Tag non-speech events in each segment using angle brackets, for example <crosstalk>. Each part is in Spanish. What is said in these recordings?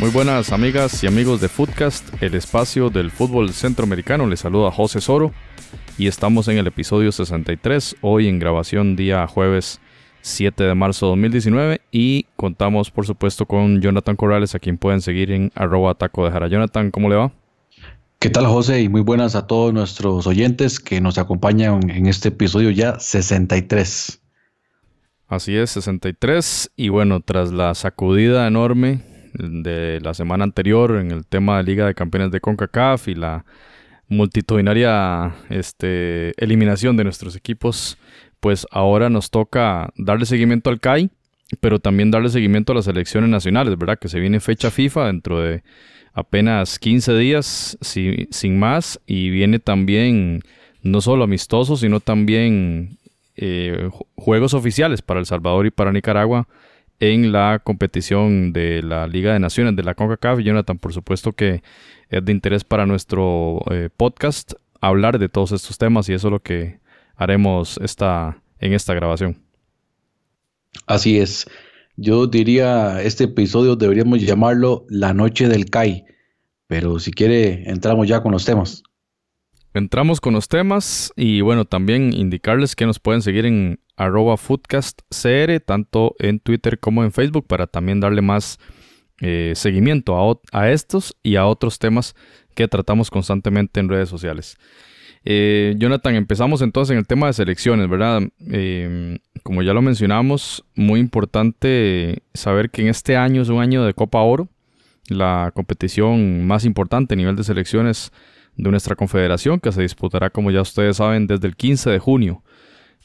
Muy buenas amigas y amigos de Footcast, el espacio del fútbol centroamericano. Les saluda José Soro y estamos en el episodio 63, hoy en grabación día jueves 7 de marzo de 2019 y contamos por supuesto con Jonathan Corrales a quien pueden seguir en arroba taco de jara. Jonathan, ¿cómo le va? ¿Qué tal José? Y muy buenas a todos nuestros oyentes que nos acompañan en este episodio ya 63. Así es, 63 y bueno, tras la sacudida enorme de la semana anterior en el tema de Liga de Campeones de CONCACAF y la multitudinaria este, eliminación de nuestros equipos, pues ahora nos toca darle seguimiento al CAI, pero también darle seguimiento a las elecciones nacionales, ¿verdad? Que se viene fecha FIFA dentro de apenas 15 días, sin más, y viene también no solo amistosos, sino también eh, juegos oficiales para El Salvador y para Nicaragua en la competición de la Liga de Naciones de la CONCACAF. Jonathan, por supuesto que es de interés para nuestro eh, podcast hablar de todos estos temas y eso es lo que haremos esta, en esta grabación. Así es. Yo diría, este episodio deberíamos llamarlo La Noche del CAI, pero si quiere, entramos ya con los temas. Entramos con los temas y bueno, también indicarles que nos pueden seguir en arroba foodcastcr, tanto en Twitter como en Facebook, para también darle más eh, seguimiento a, estos y a otros temas que tratamos constantemente en redes sociales. Eh, Jonathan, empezamos entonces en el tema de selecciones, ¿verdad? Em, como ya lo mencionamos, muy importante saber que en este año es un año de Copa Oro, la competición más importante a nivel de selecciones de nuestra confederación, que se disputará, como ya ustedes saben, desde el 15 de junio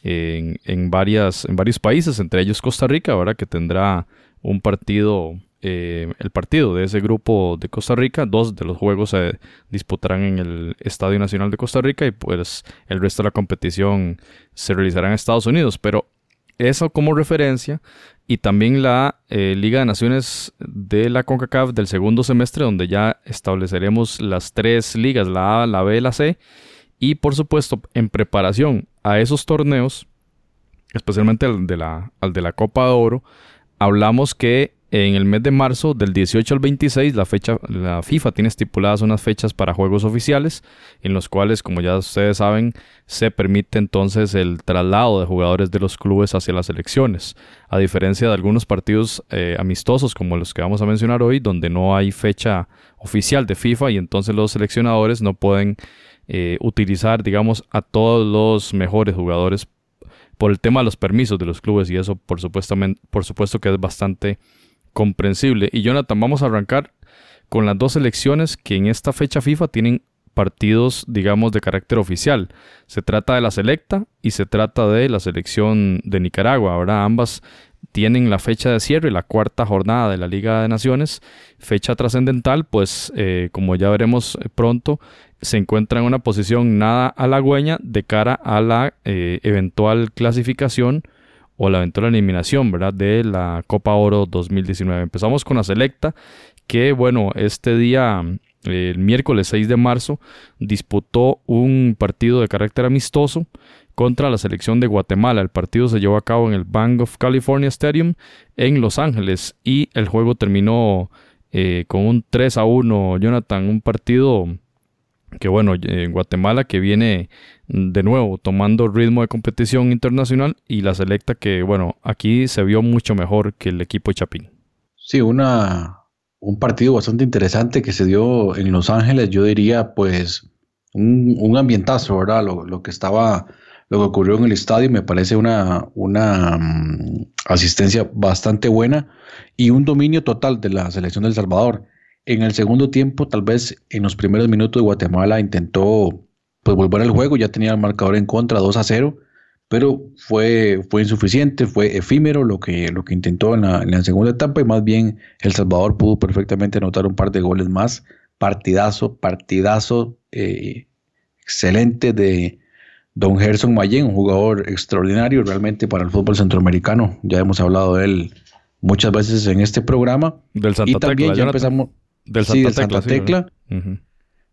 en, varias, en varios países, entre ellos Costa Rica, ahora que tendrá un partido, eh, el partido de ese grupo de Costa Rica, dos de los juegos se disputarán en el Estadio Nacional de Costa Rica y pues el resto de la competición se realizará en Estados Unidos, pero eso como referencia y también la eh, Liga de Naciones de la CONCACAF del segundo semestre, donde ya estableceremos las tres ligas, la A, la B y la C. Y por supuesto, en preparación a esos torneos, especialmente al de la, al de la Copa de Oro, hablamos que en el mes de marzo, del 18 al 26, la, fecha, la FIFA tiene estipuladas unas fechas para juegos oficiales, en los cuales, como ya ustedes saben, se permite entonces el traslado de jugadores de los clubes hacia las elecciones, a diferencia de algunos partidos eh, amistosos como los que vamos a mencionar hoy, donde no hay fecha oficial de FIFA y entonces los seleccionadores no pueden eh, utilizar, digamos, a todos los mejores jugadores por el tema de los permisos de los clubes y eso por supuesto, por supuesto que es bastante comprensible. Y Jonathan, vamos a arrancar con las dos selecciones que en esta fecha FIFA tienen partidos, digamos, de carácter oficial. Se trata de la selecta y se trata de la selección de Nicaragua. Ahora ambas tienen la fecha de cierre, la cuarta jornada de la Liga de Naciones, fecha trascendental, pues eh, como ya veremos pronto, se encuentra en una posición nada halagüeña de cara a la eh, eventual clasificación o la eventual eliminación, ¿verdad? De la Copa Oro 2019. Empezamos con la selecta, que bueno, este día, el miércoles 6 de marzo, disputó un partido de carácter amistoso contra la selección de Guatemala. El partido se llevó a cabo en el Bank of California Stadium en Los Ángeles y el juego terminó eh, con un 3 a 1, Jonathan, un partido que bueno, en Guatemala que viene de nuevo tomando ritmo de competición internacional y la selecta que bueno, aquí se vio mucho mejor que el equipo de Chapín. Sí, una, un partido bastante interesante que se dio en Los Ángeles, yo diría pues un, un ambientazo, ¿verdad? Lo, lo, que estaba, lo que ocurrió en el estadio me parece una, una um, asistencia bastante buena y un dominio total de la selección del Salvador. En el segundo tiempo, tal vez en los primeros minutos de Guatemala intentó pues, volver al juego, ya tenía el marcador en contra 2 a 0, pero fue, fue insuficiente, fue efímero lo que, lo que intentó en la, segunda etapa y más bien El Salvador pudo perfectamente anotar un par de goles más. Partidazo, partidazo eh, excelente de Don Gerson Mayen, un jugador extraordinario realmente para el fútbol centroamericano. Ya hemos hablado de él muchas veces en este programa. Del Santa y también ya empezamos del Santa Tecla.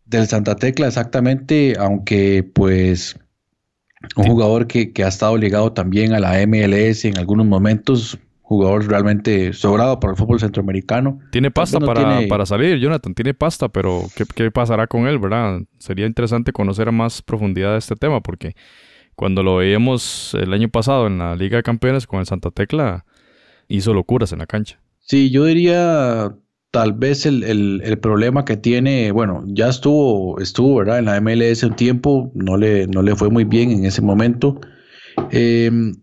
Del Santa Tecla, exactamente, aunque pues Un jugador que, ha estado ligado también a la MLS en algunos momentos, jugador realmente sobrado para el fútbol centroamericano. Tiene pasta para, para, salir, Jonathan, tiene pasta, pero ¿qué, ¿qué, pasará con él, verdad? Sería interesante conocer a más profundidad de este tema, porque cuando lo veíamos el año pasado en la Liga de Campeones con el Santa Tecla, hizo locuras en la cancha. Sí, yo diría tal vez el, problema que tiene, bueno, ya estuvo, estuvo, ¿verdad? En la MLS un tiempo, no le, no le fue muy bien en ese momento. Em,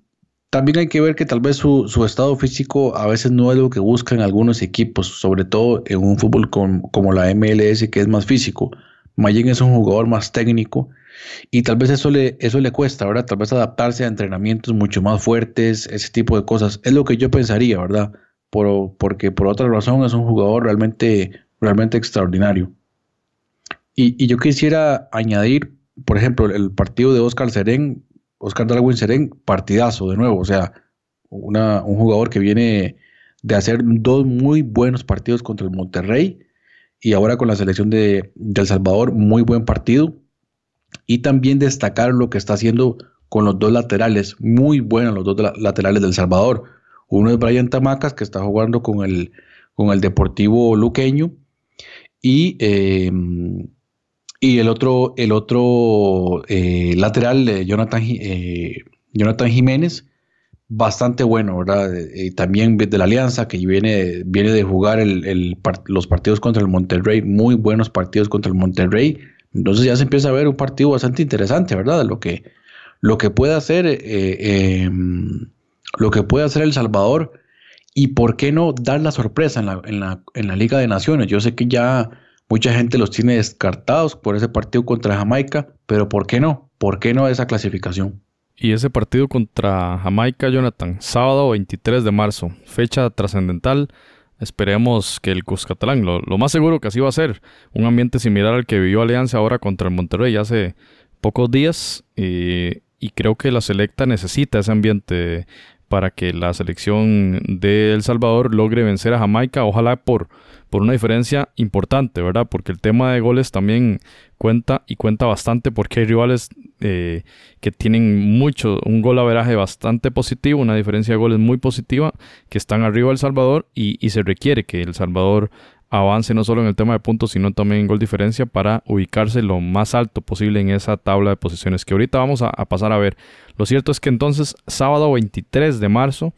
también hay que ver que tal vez su, estado físico a veces no es lo que buscan algunos equipos, sobre todo en un fútbol como la MLS que es más físico. Mayen es un jugador más técnico y tal vez eso le, eso le cuesta, ¿verdad? Tal vez adaptarse a entrenamientos mucho más fuertes, ese tipo de cosas. Es lo que yo pensaría, ¿verdad? Por, porque por otra razón es un jugador realmente, realmente extraordinario. Y, yo quisiera añadir, por ejemplo, el partido de Oscar Serén, Oscar Darwin Serén, partidazo de nuevo, o sea, un jugador que viene de hacer dos muy buenos partidos contra el Monterrey y ahora con la selección de, de El Salvador, muy buen partido y también destacar lo que está haciendo con los dos laterales, muy buenos los dos laterales del Salvador. Uno es Brian Tamacas, que está jugando con el, con el Deportivo Luqueño, y, eh, y el otro, el otro eh, lateral, Jonathan, eh, Jonathan Jiménez, bastante bueno, ¿verdad? también de la Alianza, que viene, viene de jugar los partidos contra el Monterrey, muy buenos partidos contra el Monterrey entonces ya se empieza a ver un partido bastante interesante, ¿verdad? Lo que, lo que puede hacer, eh, lo que puede hacer El Salvador y por qué no dar la sorpresa en la, en, la, en la Liga de Naciones. Yo sé que ya mucha gente los tiene descartados por ese partido contra Jamaica, pero ¿por qué no? ¿Por qué no esa clasificación? Y ese partido contra Jamaica, Jonathan, sábado 23 de marzo, fecha trascendental Esperemos que el Cuscatlán, lo, lo, más seguro que así va a ser, un ambiente similar al que vivió Alianza ahora contra el Monterrey hace pocos días y, y creo que la selecta necesita ese ambiente para que la selección de El Salvador logre vencer a Jamaica, ojalá por, por una diferencia importante, ¿verdad? Porque el tema de goles también cuenta y cuenta bastante porque hay rivales eh, que tienen mucho, un gol averaje bastante positivo, una diferencia de goles muy positiva, que están arriba del Salvador y, y se requiere que El Salvador avance no solo en el tema de puntos, sino también en gol diferencia para ubicarse lo más alto posible en esa tabla de posiciones que ahorita vamos a, pasar a ver. Lo cierto es que entonces, sábado 23 de marzo,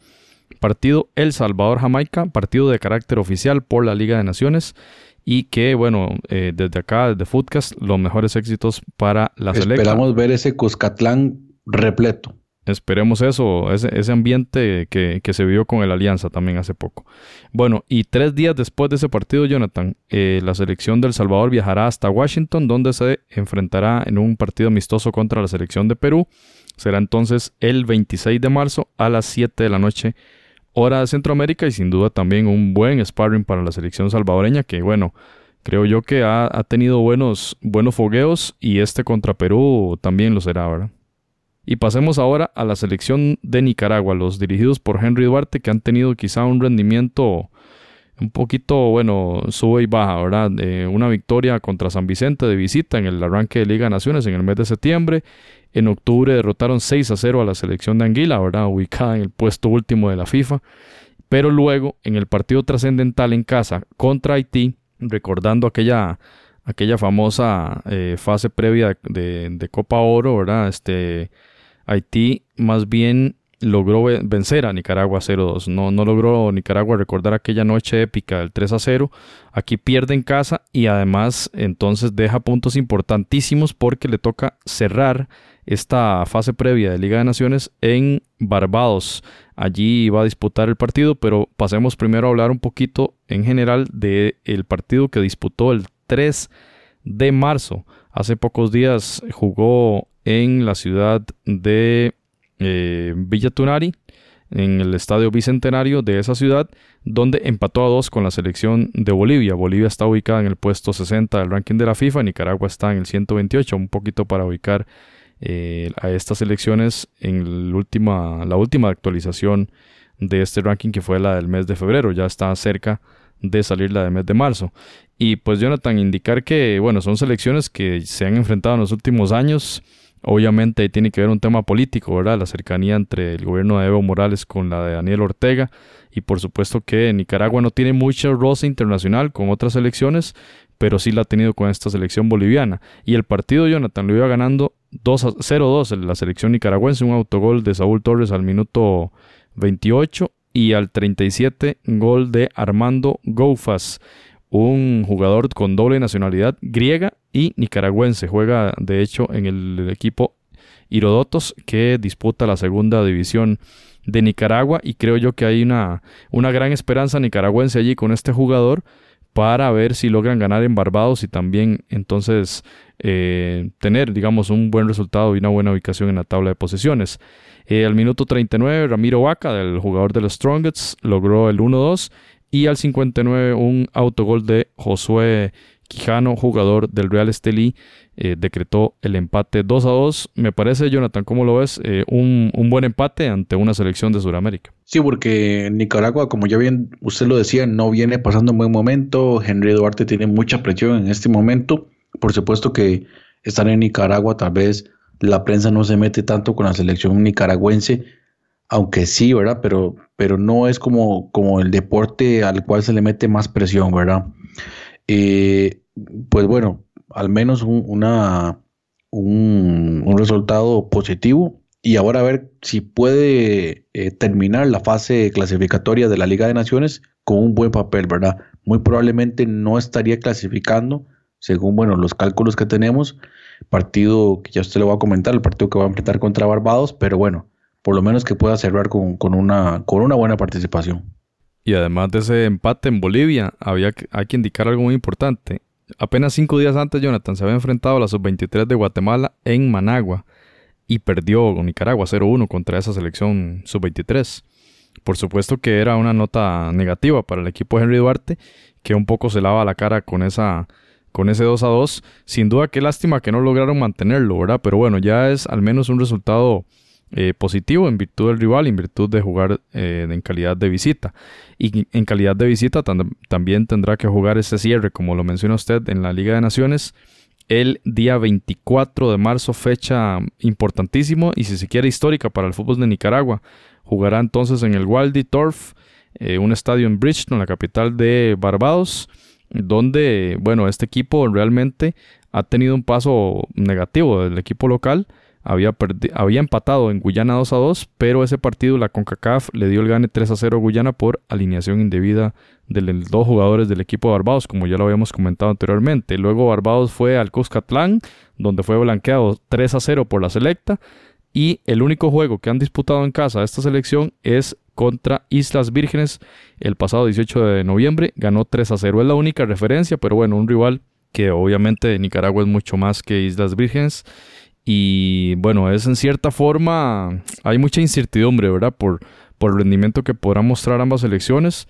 partido El Salvador-Jamaica, partido de carácter oficial por la Liga de Naciones. Y que, bueno, eh, desde acá, desde Footcast, los mejores éxitos para la selección. Esperamos ver ese Cuscatlán repleto. Esperemos eso, ese, ambiente que, se vio con el Alianza también hace poco. Bueno, y tres días después de ese partido, Jonathan, eh, la selección del Salvador viajará hasta Washington, donde se enfrentará en un partido amistoso contra la selección de Perú. Será entonces el 26 de marzo a las 7 de la noche, hora de Centroamérica, y sin duda también un buen sparring para la selección salvadoreña, que bueno, creo yo que ha, ha tenido buenos, buenos fogueos y este contra Perú también lo será, ¿verdad? Y pasemos ahora a la selección de Nicaragua, los dirigidos por Henry Duarte, que han tenido quizá un rendimiento un poquito, bueno, sube y baja, ¿verdad? una victoria contra San Vicente de visita en el arranque de Liga Naciones en el mes de septiembre. En octubre derrotaron 6 a 0 a la selección de Anguila, ¿verdad? Ubicada en el puesto último de la FIFA. Pero luego, en el partido trascendental en casa contra Haití, recordando aquella, aquella famosa eh, fase previa de, de Copa Oro, ¿verdad? Este Haití más bien logró vencer a Nicaragua 0-2. No, no logró Nicaragua recordar aquella noche épica del 3-0. Aquí pierde en casa y además entonces deja puntos importantísimos porque le toca cerrar esta fase previa de Liga de Naciones en Barbados. Allí va a disputar el partido, pero pasemos primero a hablar un poquito en general del el partido que disputó el 3 de marzo. Hace pocos días jugó en la ciudad de eh, Villa Tunari, en el estadio bicentenario de esa ciudad, donde empató a dos con la selección de Bolivia. Bolivia está ubicada en el puesto 60 del ranking de la FIFA, Nicaragua está en el 128, un poquito para ubicar eh, a estas elecciones en última, la última actualización de este ranking que fue la del mes de febrero, ya está cerca de salir la del mes de marzo. Y pues Jonathan, indicar que, bueno, son selecciones que se han enfrentado en los últimos años Obviamente tiene que ver un tema político, ¿verdad? La cercanía entre el gobierno de Evo Morales con la de Daniel Ortega y por supuesto que Nicaragua no tiene mucha rosa internacional con otras elecciones, pero sí la ha tenido con esta selección boliviana. Y el partido Jonathan lo iba ganando 0-2 en la selección nicaragüense, un autogol de Saúl Torres al minuto 28 y al 37 gol de Armando Goufas, un jugador con doble nacionalidad griega y nicaragüense. Juega de hecho en el equipo Irodotos que disputa la segunda división de Nicaragua y creo yo que hay una, una gran esperanza nicaragüense allí con este jugador para ver si logran ganar en Barbados y también entonces eh, tener, digamos, un buen resultado y una buena ubicación en la tabla de posiciones. Eh, al minuto 39, Ramiro Vaca, del jugador de los Strongets, logró el 1-2 y al 59 un autogol de Josué Quijano, jugador del Real Estelí, eh, decretó el empate 2 a 2. Me parece, Jonathan, ¿cómo lo ves? un, un, buen empate ante una selección de Sudamérica. Sí, porque Nicaragua, como ya bien usted lo decía, no viene pasando un buen momento. Henry Duarte tiene mucha presión en este momento. Por supuesto que estar en Nicaragua, tal vez la prensa no se mete tanto con la selección nicaragüense, aunque sí, ¿verdad? Pero, pero no es como, como el deporte al cual se le mete más presión, ¿verdad? Eh, pues bueno, al menos un, un, resultado positivo y ahora a ver si puede eh, terminar la fase clasificatoria de la Liga de Naciones con un buen papel, ¿verdad? Muy probablemente no estaría clasificando según bueno, los cálculos que tenemos. Partido que ya usted le va a comentar, el partido que va a enfrentar contra Barbados, pero bueno, por lo menos que pueda cerrar con, una, con una buena participación. Y además de ese empate en Bolivia, había hay que indicar algo muy importante. Apenas cinco días antes, Jonathan se había enfrentado a la sub-23 de Guatemala en Managua y perdió Nicaragua 0-1 contra esa selección sub-23. Por supuesto que era una nota negativa para el equipo de Henry Duarte, que un poco se lava la cara con esa con ese 2 a 2. Sin duda, qué lástima que no lograron mantenerlo, ¿verdad? Pero bueno, ya es al menos un resultado eh, positivo en virtud del rival, en virtud de jugar eh, en calidad de visita. Y en calidad de visita también tendrá que jugar ese cierre, como lo menciona usted, en la Liga de Naciones. El día 24 de marzo, fecha importantísimo y si se quiere histórica para el fútbol de Nicaragua. Jugará entonces en el Waldy Turf, eh, un estadio en Bridgeton, la capital de Barbados donde, bueno, este equipo realmente ha tenido un paso negativo del equipo local. Había, había empatado en Guyana 2 a 2, pero ese partido la CONCACAF le dio el gane 3 a 0 a Guyana por alineación indebida de los dos jugadores del equipo de Barbados, como ya lo habíamos comentado anteriormente. Luego Barbados fue al Cuscatlán, donde fue blanqueado 3 a 0 por la selecta. Y el único juego que han disputado en casa esta selección es contra Islas Vírgenes el pasado 18 de noviembre. Ganó 3 a 0. Es la única referencia, pero bueno, un rival que obviamente Nicaragua es mucho más que Islas Vírgenes. Y bueno, es en cierta forma, hay mucha incertidumbre, ¿verdad? Por, por el rendimiento que podrán mostrar ambas selecciones.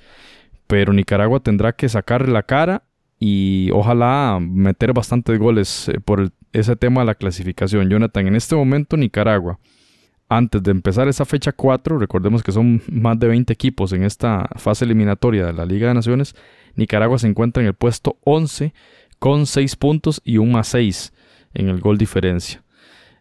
Pero Nicaragua tendrá que sacarle la cara y ojalá meter bastantes goles eh, por ese tema de la clasificación. Jonathan, en este momento Nicaragua antes de empezar esa fecha 4, recordemos que son más de 20 equipos en esta fase eliminatoria de la Liga de Naciones, Nicaragua se encuentra en el puesto 11 con 6 puntos y un más 6 en el gol diferencia.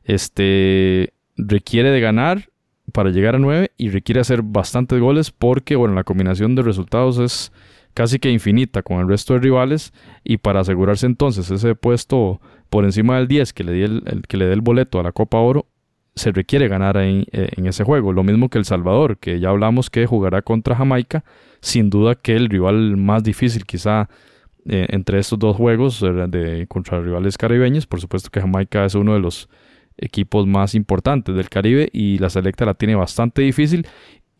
Este requiere de ganar para llegar a 9 y requiere hacer bastantes goles porque bueno, la combinación de resultados es casi que infinita con el resto de rivales y para asegurarse entonces ese puesto por encima del 10 que le, dé el, que le dé el boleto a la Copa Oro se requiere ganar en, eh, en, ese juego. Lo mismo que El Salvador, que ya hablamos que jugará contra Jamaica. Sin duda que el rival más difícil quizá eh, entre estos dos juegos eh, de, contra rivales caribeños. Por supuesto que Jamaica es uno de los equipos más importantes del Caribe y la selecta la tiene bastante difícil.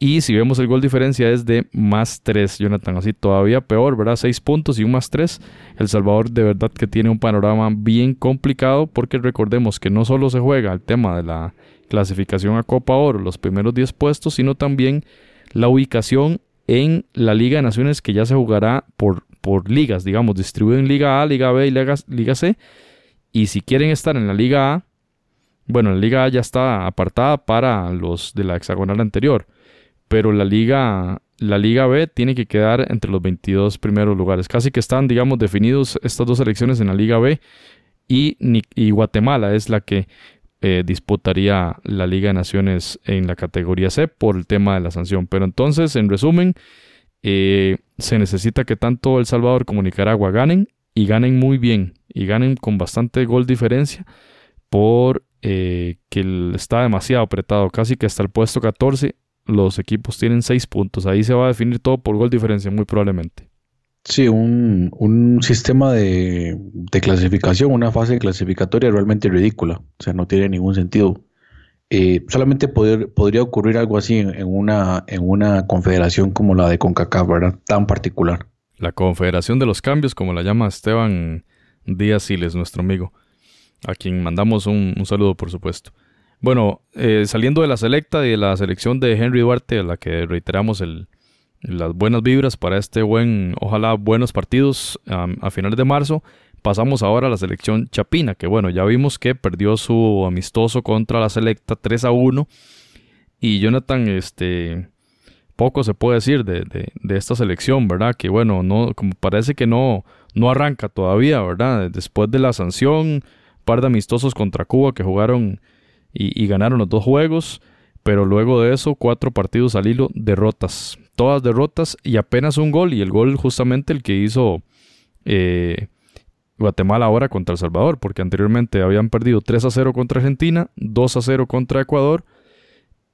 Y si vemos el gol diferencia es de más 3, Jonathan. Así todavía peor, ¿verdad? 6 puntos y un más 3. El Salvador de verdad que tiene un panorama bien complicado porque recordemos que no solo se juega el tema de la clasificación a Copa Oro, los primeros 10 puestos, sino también la ubicación en la Liga de Naciones que ya se jugará por, por ligas, digamos, distribuido en Liga A, Liga B y Liga, Liga C. Y si quieren estar en la Liga A, bueno, la Liga ya está apartada para los de la hexagonal anterior pero la liga, la liga B tiene que quedar entre los 22 primeros lugares. Casi que están, digamos, definidos estas dos elecciones en la liga B y, y Guatemala es la que eh, disputaría la Liga de Naciones en la categoría C por el tema de la sanción. Pero entonces, en resumen, eh, se necesita que tanto El Salvador como Nicaragua ganen y ganen muy bien y ganen con bastante gol diferencia por eh, que está demasiado apretado, casi que hasta el puesto 14 los equipos tienen 6 puntos. Ahí se va a definir todo por gol diferencia, muy probablemente. Sí, un, sistema de, clasificación, una fase clasificatoria realmente ridícula. O sea, no tiene ningún sentido. Eh, solamente poder, podría ocurrir algo así en, una, en una confederación como la de CONCACAF, ¿verdad? Tan particular. La Confederación de los Cambios, como la llama Esteban Díaz Siles, nuestro amigo, a quien mandamos un, saludo, por supuesto. Bueno, eh, saliendo de la selecta y de la selección de Henry Duarte, a la que reiteramos el, las buenas vibras para este buen, ojalá buenos partidos a finales de marzo. Pasamos ahora a la selección Chapina, que bueno, ya vimos que perdió su amistoso contra la selecta 3 a 1. Y Jonathan, este, poco se puede decir de, esta selección, ¿verdad? Que bueno, no, como parece que no, no arranca todavía, ¿verdad? Después de la sanción, par de amistosos contra Cuba que jugaron y, ganaron los dos juegos. Pero luego de eso, cuatro partidos al hilo, derrotas todas derrotas y apenas un gol, y el gol justamente el que hizo eh, Guatemala ahora contra El Salvador, porque anteriormente habían perdido 3 a 0 contra Argentina, 2 a 0 contra Ecuador,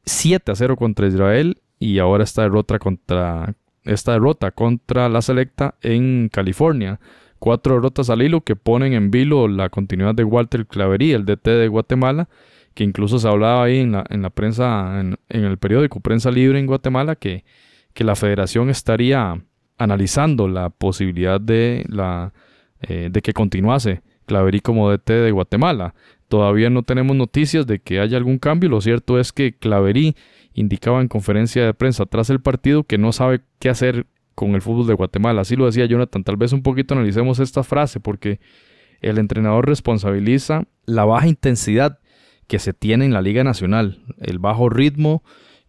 7 a 0 contra Israel y ahora esta derrota contra, esta derrota contra la selecta en California. Cuatro derrotas al hilo que ponen en vilo la continuidad de Walter Clavería, el DT de Guatemala, que incluso se hablaba ahí en la, en la prensa, en, el periódico Prensa Libre en Guatemala, que que la federación estaría analizando la posibilidad de, la, eh, de que continuase Claverí como DT de Guatemala. Todavía no tenemos noticias de que haya algún cambio. Lo cierto es que Claverí indicaba en conferencia de prensa tras el partido que no sabe qué hacer con el fútbol de Guatemala. Así lo decía Jonathan. Tal vez un poquito analicemos esta frase porque el entrenador responsabiliza la baja intensidad que se tiene en la Liga Nacional, el bajo ritmo,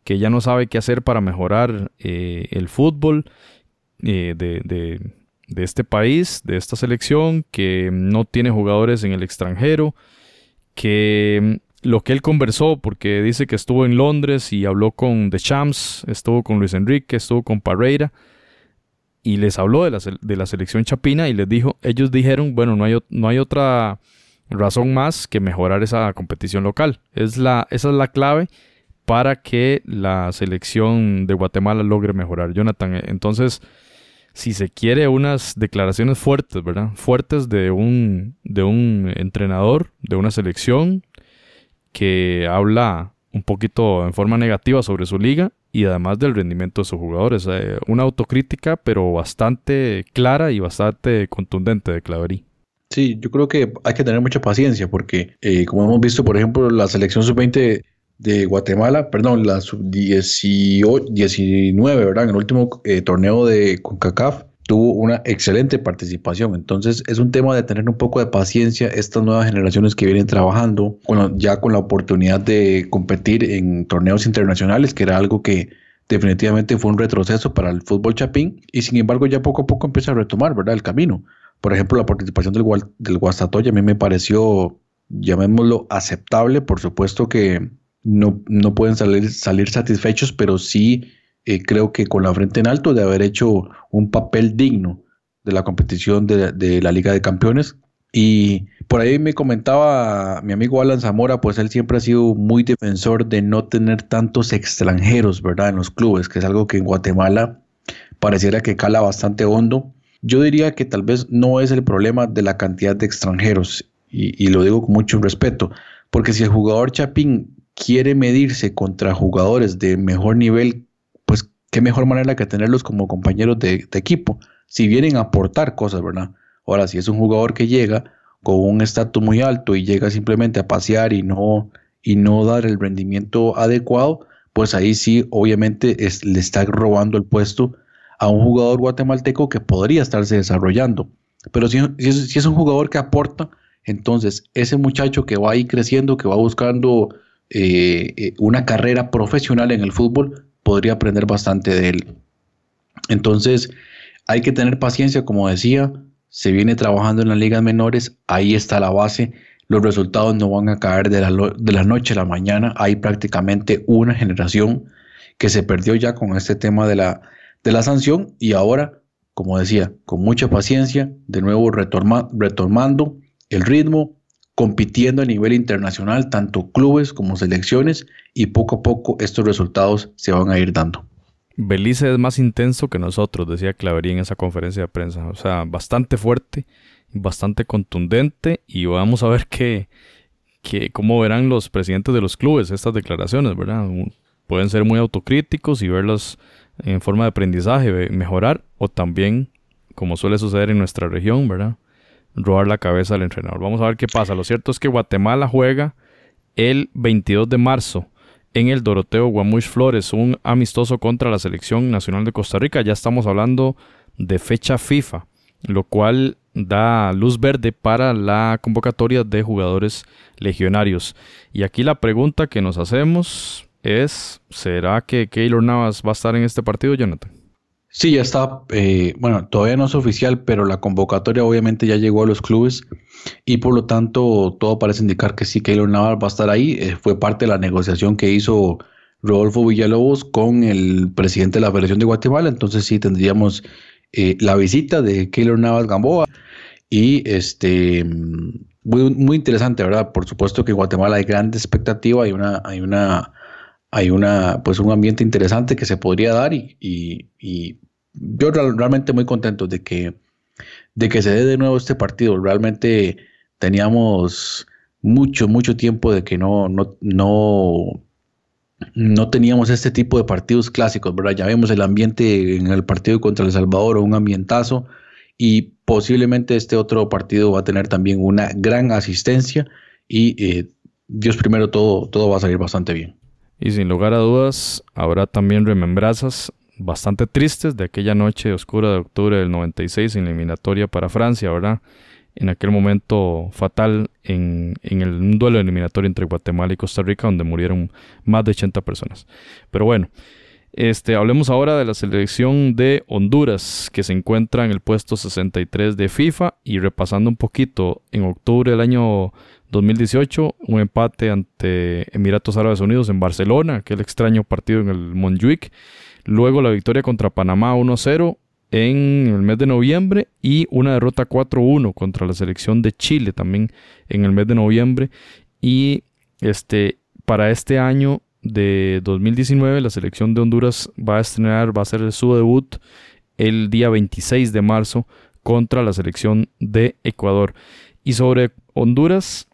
que ya no sabe qué hacer para mejorar eh, el fútbol eh, de, este país, de esta selección, que no tiene jugadores en el extranjero, que mm, lo que él conversó, porque dice que estuvo en Londres y habló con The Champs, estuvo con Luis Enrique, estuvo con Parreira, y les habló de la, de la selección chapina y les dijo, ellos dijeron, bueno, no hay, no hay otra razón más que mejorar esa competición local. Es la, esa es la clave para que la selección de Guatemala logre mejorar. Jonathan, eh, entonces, si se quiere unas declaraciones fuertes, ¿verdad? Fuertes de un, de un entrenador, de una selección que habla un poquito en forma negativa sobre su liga y además del rendimiento de sus jugadores. Eh, una autocrítica, pero bastante clara y bastante contundente de Claverí. Sí, yo creo que hay que tener mucha paciencia porque, eh, como hemos visto, por ejemplo, la selección sub-20 de Guatemala, perdón, la sub-19, ¿verdad? En el último eh, torneo de CONCACAF tuvo una excelente participación. Entonces es un tema de tener un poco de paciencia estas nuevas generaciones que vienen trabajando ya con la oportunidad de competir en torneos internacionales, que era algo que definitivamente fue un retroceso para el fútbol chapín y sin embargo ya poco a poco empieza a retomar, ¿verdad? El camino. Por ejemplo, la participación del, del a mí me pareció, llamémoslo, aceptable. Por supuesto que no, no pueden salir, salir satisfechos, pero sí eh, creo que con la frente en alto de haber hecho un papel digno de la competición de, la Liga de Campeones. Y por ahí me comentaba mi amigo Alan Zamora, pues él siempre ha sido muy defensor de no tener tantos extranjeros, ¿verdad? En los clubes, que es algo que en Guatemala pareciera que cala bastante hondo. Yo diría que tal vez no es el problema de la cantidad de extranjeros, y, y lo digo con mucho respeto, porque si el jugador Chapín quiere medirse contra jugadores de mejor nivel, qué mejor manera que tenerlos como compañeros de, equipo, si vienen a aportar cosas, ¿verdad? Ahora, si es un jugador que llega con un estatus muy alto y llega simplemente a pasear y no, y no dar el rendimiento adecuado, pues ahí sí, obviamente le está robando el puesto a un jugador guatemalteco que podría estarse desarrollando. Pero si, es un jugador que aporta, entonces ese muchacho que va ahí creciendo, que va buscando eh, eh, una carrera profesional en el fútbol, podría aprender bastante de él. Entonces, hay que tener paciencia, como decía, se viene trabajando en las ligas menores, ahí está la base. los resultados no van a caer de la, noche a la mañana. Hay prácticamente una generación que se perdió ya con este tema de la, de la sanción y ahora, como decía, con mucha paciencia, de nuevo retomando el ritmo, compitiendo a nivel internacional, tanto clubes como selecciones, y poco a poco estos resultados se van a ir dando. Belice es más intenso que nosotros, decía Clavería en esa conferencia de prensa. O sea, bastante fuerte, bastante contundente, y vamos a ver qué, qué, cómo verán los presidentes de los clubes estas declaraciones, ¿verdad? Pueden ser muy autocríticos y verlas en forma de aprendizaje, mejorar, o también, como suele suceder en nuestra región, ¿verdad? Robar la cabeza al entrenador. Vamos a ver qué pasa. Lo cierto es que Guatemala juega el 22 de marzo en el Doroteo Guamuch Flores, un amistoso contra la Selección Nacional de Costa Rica. Ya estamos hablando de fecha FIFA, lo cual da luz verde para la convocatoria de jugadores legionarios. Y aquí la pregunta que nos hacemos es, ¿será que Keylor Navas va a estar en este partido, Jonathan? Sí, ya está. Eh, bueno, todavía no es oficial, pero la convocatoria obviamente ya llegó a los clubes y por lo tanto todo parece indicar que sí, Keylor Navas va a estar ahí. Eh, fue parte de la negociación que hizo Rodolfo Villalobos con el presidente de la Federación de Guatemala. Entonces sí tendríamos eh, la visita de Keylor Navas Gamboa y este muy, interesante, ¿verdad? Por supuesto que en Guatemala hay gran expectativa, hay una, hay una hay una, pues un ambiente interesante que se podría dar y, y yo realmente muy contento de que, de que se dé de nuevo este partido. Realmente teníamos mucho, mucho tiempo de que no, no, no, no teníamos este tipo de partidos clásicos, ¿verdad? Ya vemos el ambiente en el partido contra El Salvador, un ambientazo, y posiblemente este otro partido va a tener también una gran asistencia y eh, Dios primero todo, todo va a salir bastante bien. Y sin lugar a dudas, habrá también remembranzas bastante tristes de aquella noche oscura de octubre del 96 en eliminatoria para Francia, ¿verdad? En aquel momento fatal en, el duelo eliminatorio entre Guatemala y Costa Rica, donde murieron más de 80 personas. Pero bueno, este, hablemos ahora de la selección de Honduras, que se encuentra en el puesto 63 de FIFA y repasando un poquito, en octubre del año 2018, un empate ante Emiratos Árabes Unidos en Barcelona, aquel extraño partido en el Montjuic. Luego la victoria contra Panamá 1-0 en el mes de noviembre y una derrota 4-1 contra la selección de Chile también en el mes de noviembre. Y este, para este año de 2019 la selección de Honduras va a estrenar, va a hacer su debut el día 26 de marzo contra la selección de Ecuador. Y sobre Honduras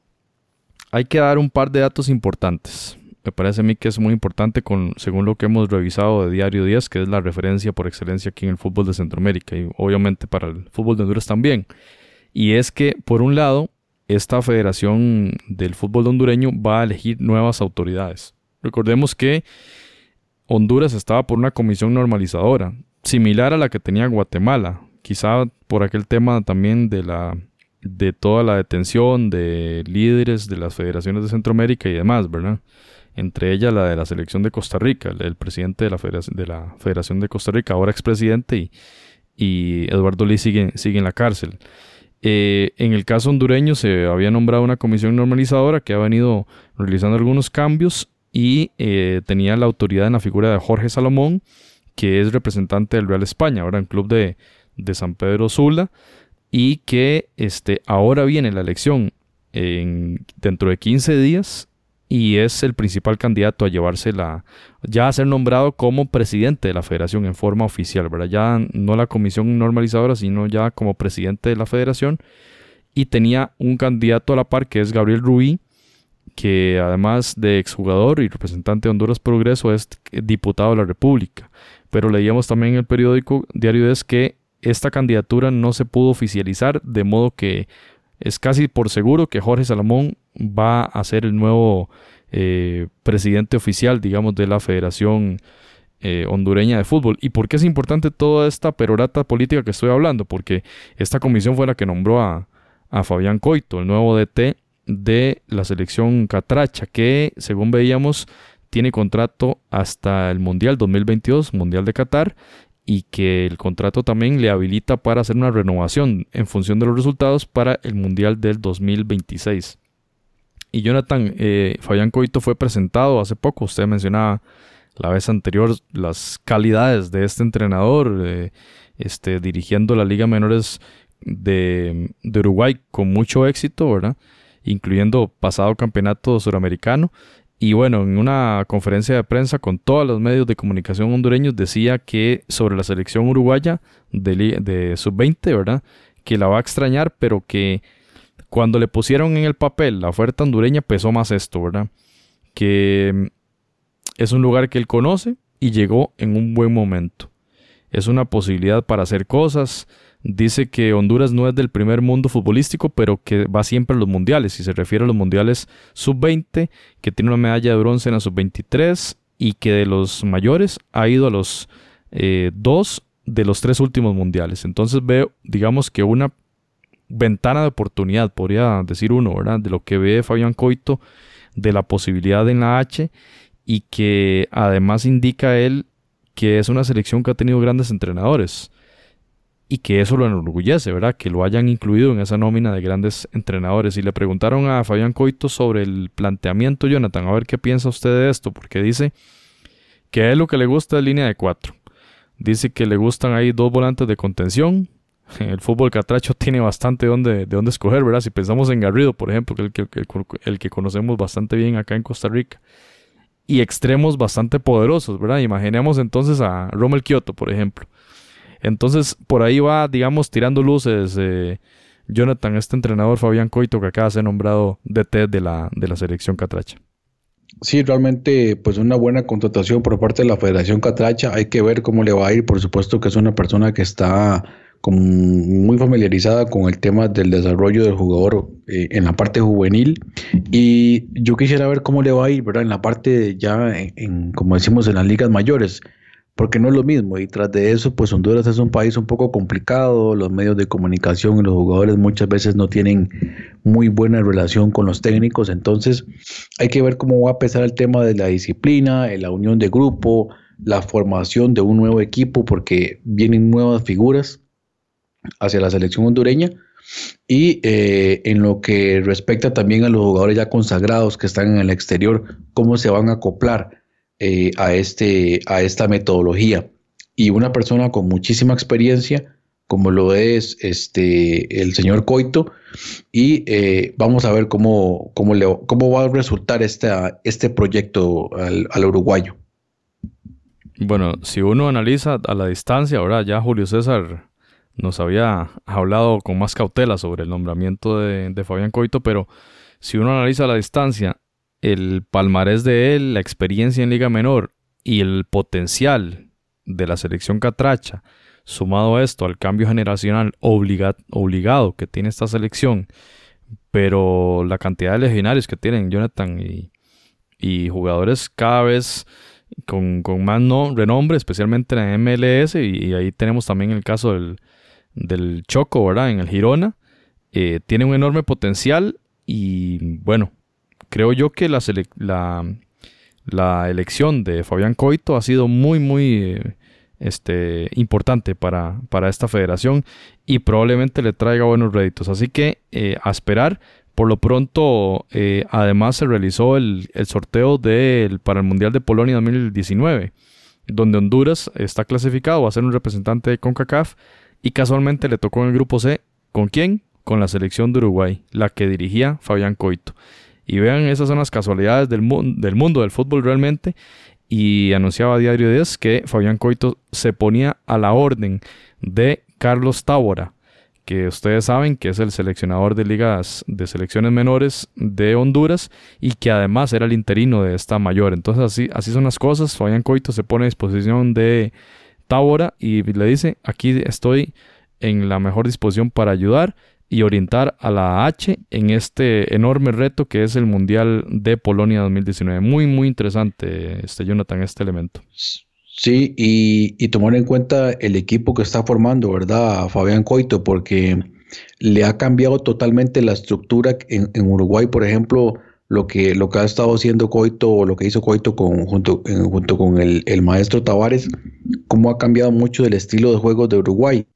hay que dar un par de datos importantes me parece a mí que es muy importante según lo que hemos revisado de Diario 10, que es la referencia por excelencia aquí en el fútbol de Centroamérica y obviamente para el fútbol de Honduras también. Y es que, por un lado, esta federación del fútbol hondureño va a elegir nuevas autoridades. Recordemos que Honduras estaba por una comisión normalizadora, similar a la que tenía Guatemala, quizá por aquel tema también de la de toda la detención de líderes de las federaciones de Centroamérica y demás, ¿verdad? entre ellas la de la selección de Costa Rica, el, presidente de la, Federación, de Costa Rica, ahora expresidente, y, y Eduardo Lee sigue, sigue en la cárcel. Eh, en el caso hondureño se había nombrado una comisión normalizadora que ha venido realizando algunos cambios y eh, tenía la autoridad en la figura de Jorge Salomón, que es representante del Real España, ahora en club de, de San Pedro Sula, y que este, ahora viene la elección en, dentro de 15 días y es el principal candidato a llevarse la, ya a ser nombrado como presidente de la federación en forma oficial, ¿verdad? Ya no la comisión normalizadora, sino ya como presidente de la federación. Y tenía un candidato a la par que es Gabriel Rubí, que además de exjugador y representante de Honduras Progreso es diputado de la República. Pero leíamos también en el periódico Diario es que esta candidatura no se pudo oficializar, de modo que es casi por seguro que Jorge Salomón va a ser el nuevo eh, presidente oficial, digamos, de la Federación eh, Hondureña de Fútbol. ¿Y por qué es importante toda esta perorata política que estoy hablando? Porque esta comisión fue la que nombró a, a Fabián Coito, el nuevo DT de la selección Catracha, que según veíamos tiene contrato hasta el Mundial 2022, Mundial de Qatar, y que el contrato también le habilita para hacer una renovación en función de los resultados para el Mundial del 2026. Y Jonathan, eh, Fabián Coito fue presentado hace poco, usted mencionaba la vez anterior las calidades de este entrenador, eh, este, dirigiendo la Liga Menores de, Uruguay con mucho éxito, ¿verdad? Incluyendo pasado campeonato suramericano. Y bueno, en una conferencia de prensa con todos los medios de comunicación hondureños decía que sobre la selección uruguaya de, de sub-20, ¿verdad? Que la va a extrañar, pero que cuando le pusieron en el papel la oferta hondureña pesó más esto, ¿verdad? Que es un lugar que él conoce y llegó en un buen momento. Es una posibilidad para hacer cosas. Dice que Honduras no es del primer mundo futbolístico, pero que va siempre a los mundiales. Y se refiere a los mundiales sub-20, que tiene una medalla de bronce en la sub-23 y que de los mayores ha ido a los eh, dos de los tres últimos mundiales. Entonces veo, digamos que una ventana de oportunidad, podría decir uno, ¿verdad? De lo que ve Fabián Coito, de la posibilidad en la H y que además indica él que es una selección que ha tenido grandes entrenadores y que eso lo enorgullece, ¿verdad? Que lo hayan incluido en esa nómina de grandes entrenadores. Y le preguntaron a Fabián Coito sobre el planteamiento, Jonathan, a ver qué piensa usted de esto, porque dice que a él lo que le gusta es línea de cuatro. Dice que le gustan ahí dos volantes de contención. <laughs> El fútbol catracho <laughs> tiene bastante de dónde escoger, ¿verdad? Si pensamos en Garrido, por ejemplo, que el que, el que conocemos bastante bien acá en Costa Rica y extremos bastante poderosos, ¿verdad? Imaginemos entonces a Rommel Kioto, por ejemplo. Entonces, por ahí va, digamos, tirando luces eh, Jonathan, este entrenador Fabián Coito, que acaba de ser nombrado DT de la, de la selección Catracha. Sí, realmente, pues una buena contratación por parte de la Federación Catracha. Hay que ver cómo le va a ir. Por supuesto que es una persona que está muy familiarizada con el tema del desarrollo del jugador eh, en la parte juvenil y yo quisiera ver cómo le va a ir, ¿verdad? En la parte ya, en, como decimos, en las ligas mayores, porque no es lo mismo y tras de eso, pues Honduras es un país un poco complicado, los medios de comunicación y los jugadores muchas veces no tienen muy buena relación con los técnicos, entonces hay que ver cómo va a pesar el tema de la disciplina, la unión de grupo, la formación de un nuevo equipo, porque vienen nuevas figuras hacia la selección hondureña. Y eh, en lo que respecta también a los jugadores ya consagrados que están en el exterior, cómo se van a acoplar eh, a, este, a esta metodología. Y una persona con muchísima experiencia, como lo es este, el señor Coito, y eh, vamos a ver cómo, cómo, cómo va a resultar esta, este proyecto al, al uruguayo. Bueno, si uno analiza a la distancia, ahora ya Julio César nos había hablado con más cautela sobre el nombramiento de, Fabián Coito, pero si uno analiza la distancia, el palmarés de él, la experiencia en Liga Menor y el potencial de la selección catracha, sumado a esto al cambio generacional obligado que tiene esta selección, pero la cantidad de legionarios que tienen Jonathan y, jugadores cada vez con, más renombre, especialmente en MLS, y, ahí tenemos también el caso del, del Choco, ¿verdad? En el Girona. Eh, tiene un enorme potencial y bueno, creo yo que la, la, elección de Fabián Coito ha sido muy, muy eh, este, importante para, para, esta federación y probablemente le traiga buenos réditos. Así que eh, a esperar. Por lo pronto, además se realizó el, el sorteo del, para el Mundial de Polonia 2019, donde Honduras está clasificado, va a ser un representante de CONCACAF y casualmente le tocó en el grupo C. ¿Con quién? Con la selección de Uruguay, la que dirigía Fabián Coito. Y vean, esas son las casualidades del, del mundo del fútbol realmente. Y anunciaba Diario 10 que Fabián Coito se ponía a la orden de Carlos Tábora, que ustedes saben que es el seleccionador de ligas de selecciones menores de Honduras y que además era el interino de esta mayor. Entonces así, así son las cosas. Fabián Coito se pone a disposición de Tábora y le dice, aquí estoy en la mejor disposición para ayudar y orientar a la H en este enorme reto que es el Mundial de Polonia 2019. Muy, muy interesante, este Jonathan, este elemento. Sí, y, tomar en cuenta el equipo que está formando, ¿verdad? Fabián Coito, porque le ha cambiado totalmente la estructura en, en Uruguay, por ejemplo lo que, lo que ha estado haciendo Coito o lo que hizo Coito con, junto, junto con el, el, maestro Tavares, cómo ha cambiado mucho del estilo de juego de Uruguay,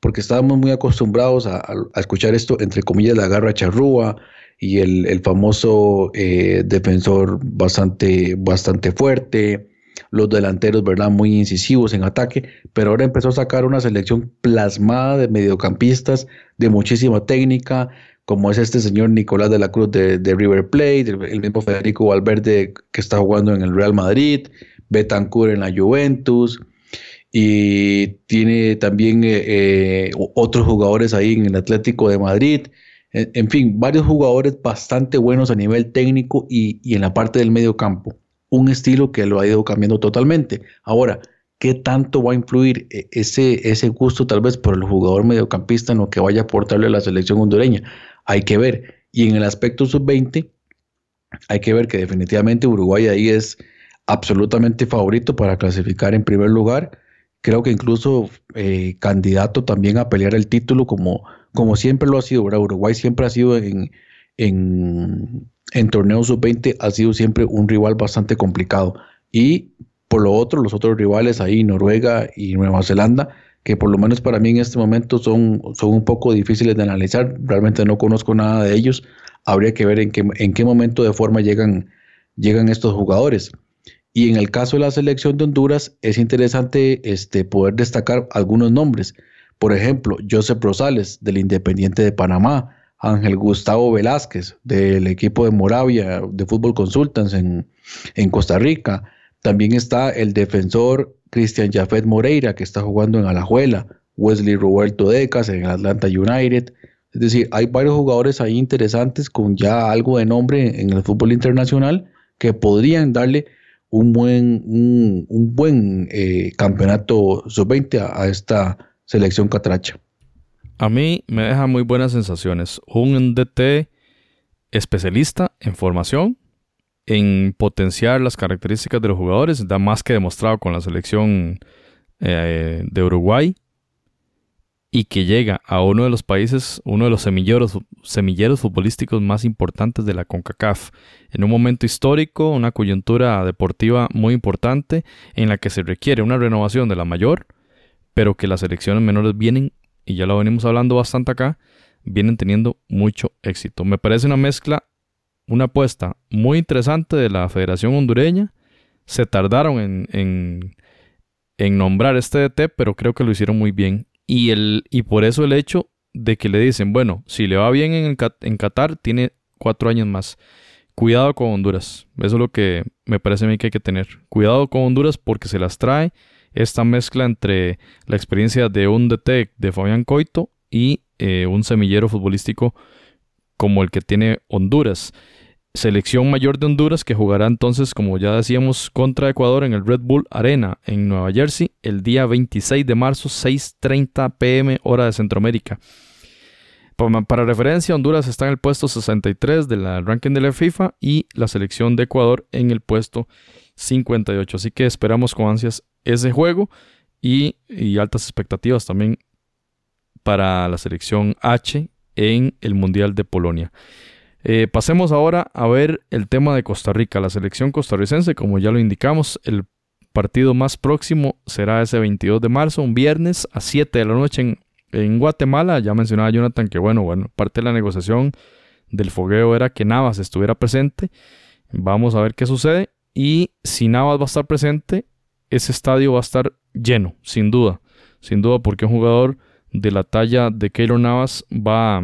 porque estábamos muy acostumbrados a, escuchar esto, entre comillas, la garra charrúa, y el, famoso eh, defensor bastante, bastante fuerte, los delanteros, ¿verdad? Muy incisivos en ataque, pero ahora empezó a sacar una selección plasmada de mediocampistas de muchísima técnica, como es este señor Nicolás de la Cruz de, River Plate, el, mismo Federico Valverde que está jugando en el Real Madrid, Betancourt en la Juventus, y tiene también eh, eh, otros jugadores ahí en el Atlético de Madrid. En, fin, varios jugadores bastante buenos a nivel técnico y, y en la parte del medio campo. Un estilo que lo ha ido cambiando totalmente. Ahora, ¿qué tanto va a influir eh, ese, ese gusto tal vez por el jugador mediocampista en lo que vaya a aportarle a la selección hondureña? hay que ver. Y en el aspecto sub-20, hay que ver que definitivamente Uruguay ahí es absolutamente favorito para clasificar en primer lugar. Creo que incluso eh, candidato también a pelear el título como, como siempre lo ha sido. Uruguay siempre ha sido en, en, en torneos sub-20, ha sido siempre un rival bastante complicado. Y por lo otro, los otros rivales ahí, Noruega y Nueva Zelanda, que por lo menos para mí en este momento son, son un poco difíciles de analizar. Realmente no conozco nada de ellos. Habría que ver en qué, en qué momento de forma llegan, llegan estos jugadores. Y en el caso de la selección de Honduras es interesante este, poder destacar algunos nombres. Por ejemplo, Joseph Rosales del Independiente de Panamá, Ángel Gustavo Velázquez del equipo de Moravia de Fútbol Consultants en, en Costa Rica. También está el defensor Cristian Jafet Moreira, que está jugando en Alajuela, Wesley Roberto Decas en Atlanta United. Es decir, hay varios jugadores ahí interesantes con ya algo de nombre en el fútbol internacional que podrían darle un buen, un, buen eh, campeonato sub-20 a, esta selección catracha. A mí me deja muy buenas sensaciones. Un DT especialista en formación en potenciar las características de los jugadores, da más que demostrado con la selección eh, de Uruguay y que llega a uno de los países, uno de los semilleros, semilleros futbolísticos más importantes de la CONCACAF, en un momento histórico, una coyuntura deportiva muy importante en la que se requiere una renovación de la mayor, pero que las selecciones menores vienen, y ya lo venimos hablando bastante acá, vienen teniendo mucho éxito. Me parece una mezcla una apuesta muy interesante de la Federación Hondureña. Se tardaron en, en, nombrar este DT, pero creo que lo hicieron muy bien. Y, el, y por eso el hecho de que le dicen, bueno, si le va bien en, en Qatar, tiene cuatro años más. Cuidado con Honduras. Eso es lo que me parece a mí que hay que tener. Cuidado con Honduras porque se las trae esta mezcla entre la experiencia de un DT de Fabián Coito y eh, un semillero futbolístico como el que tiene Honduras selección mayor de Honduras que jugará entonces, como ya decíamos, contra Ecuador en el Red Bull Arena en Nueva Jersey el día 26 de marzo, 6.30 pm hora de Centroamérica. Para referencia, Honduras está en el puesto 63 del ranking de la FIFA y la selección de Ecuador en el puesto 58. Así que esperamos con ansias ese juego y, y altas expectativas también para la selección H en el Mundial de Polonia. Eh, pasemos ahora a ver el tema de Costa Rica. La selección costarricense, como ya lo indicamos, el partido más próximo será ese 22 de marzo, un viernes a 7 de la noche en, Guatemala. Ya mencionaba Jonathan que, bueno, bueno, parte de la negociación del fogueo era que Navas estuviera presente. Vamos a ver qué sucede. Y si Navas va a estar presente, ese estadio va a estar lleno, sin duda. Sin duda, porque un jugador de la talla de Keylor Navas va a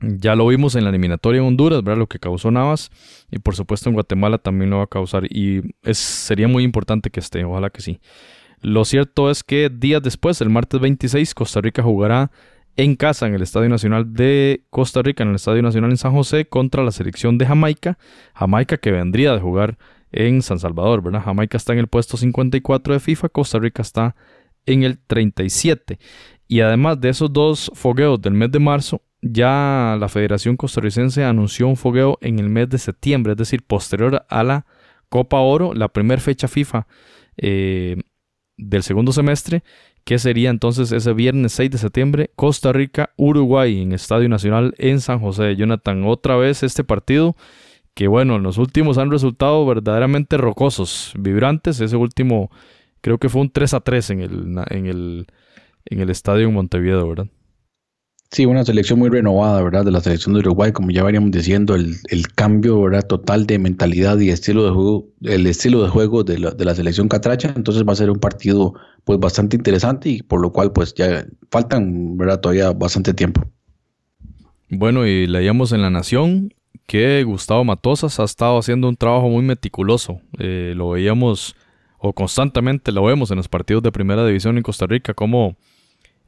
ya lo vimos en la eliminatoria en Honduras, ¿verdad? Lo que causó Navas. Y por supuesto en Guatemala también lo va a causar. Y es, sería muy importante que esté, ojalá que sí. Lo cierto es que días después, el martes 26, Costa Rica jugará en casa en el Estadio Nacional de Costa Rica, en el Estadio Nacional en San José, contra la selección de Jamaica. Jamaica que vendría de jugar en San Salvador, ¿verdad? Jamaica está en el puesto 54 de FIFA, Costa Rica está en el 37. Y además de esos dos fogueos del mes de marzo, ya la Federación Costarricense anunció un fogueo en el mes de septiembre, es decir, posterior a la Copa Oro, la primera fecha FIFA eh, del segundo semestre, que sería entonces ese viernes 6 de septiembre, Costa Rica, Uruguay, en Estadio Nacional en San José. Jonathan, otra vez este partido que bueno, en los últimos han resultado verdaderamente rocosos, vibrantes. Ese último creo que fue un 3 a 3 en el, en el, en el estadio en Montevideo, ¿verdad? Sí, una selección muy renovada, ¿verdad? De la selección de Uruguay, como ya veníamos diciendo, el, cambio, ¿verdad? Total de mentalidad y estilo de juego, el estilo de juego de la, selección catracha. Entonces va a ser un partido, pues, bastante interesante y por lo cual, pues, ya faltan, ¿verdad? Todavía bastante tiempo. Bueno, y leíamos en La Nación que Gustavo Matosas ha estado haciendo un trabajo muy meticuloso. Eh, lo veíamos, o constantemente lo vemos en los partidos de primera división en Costa Rica, como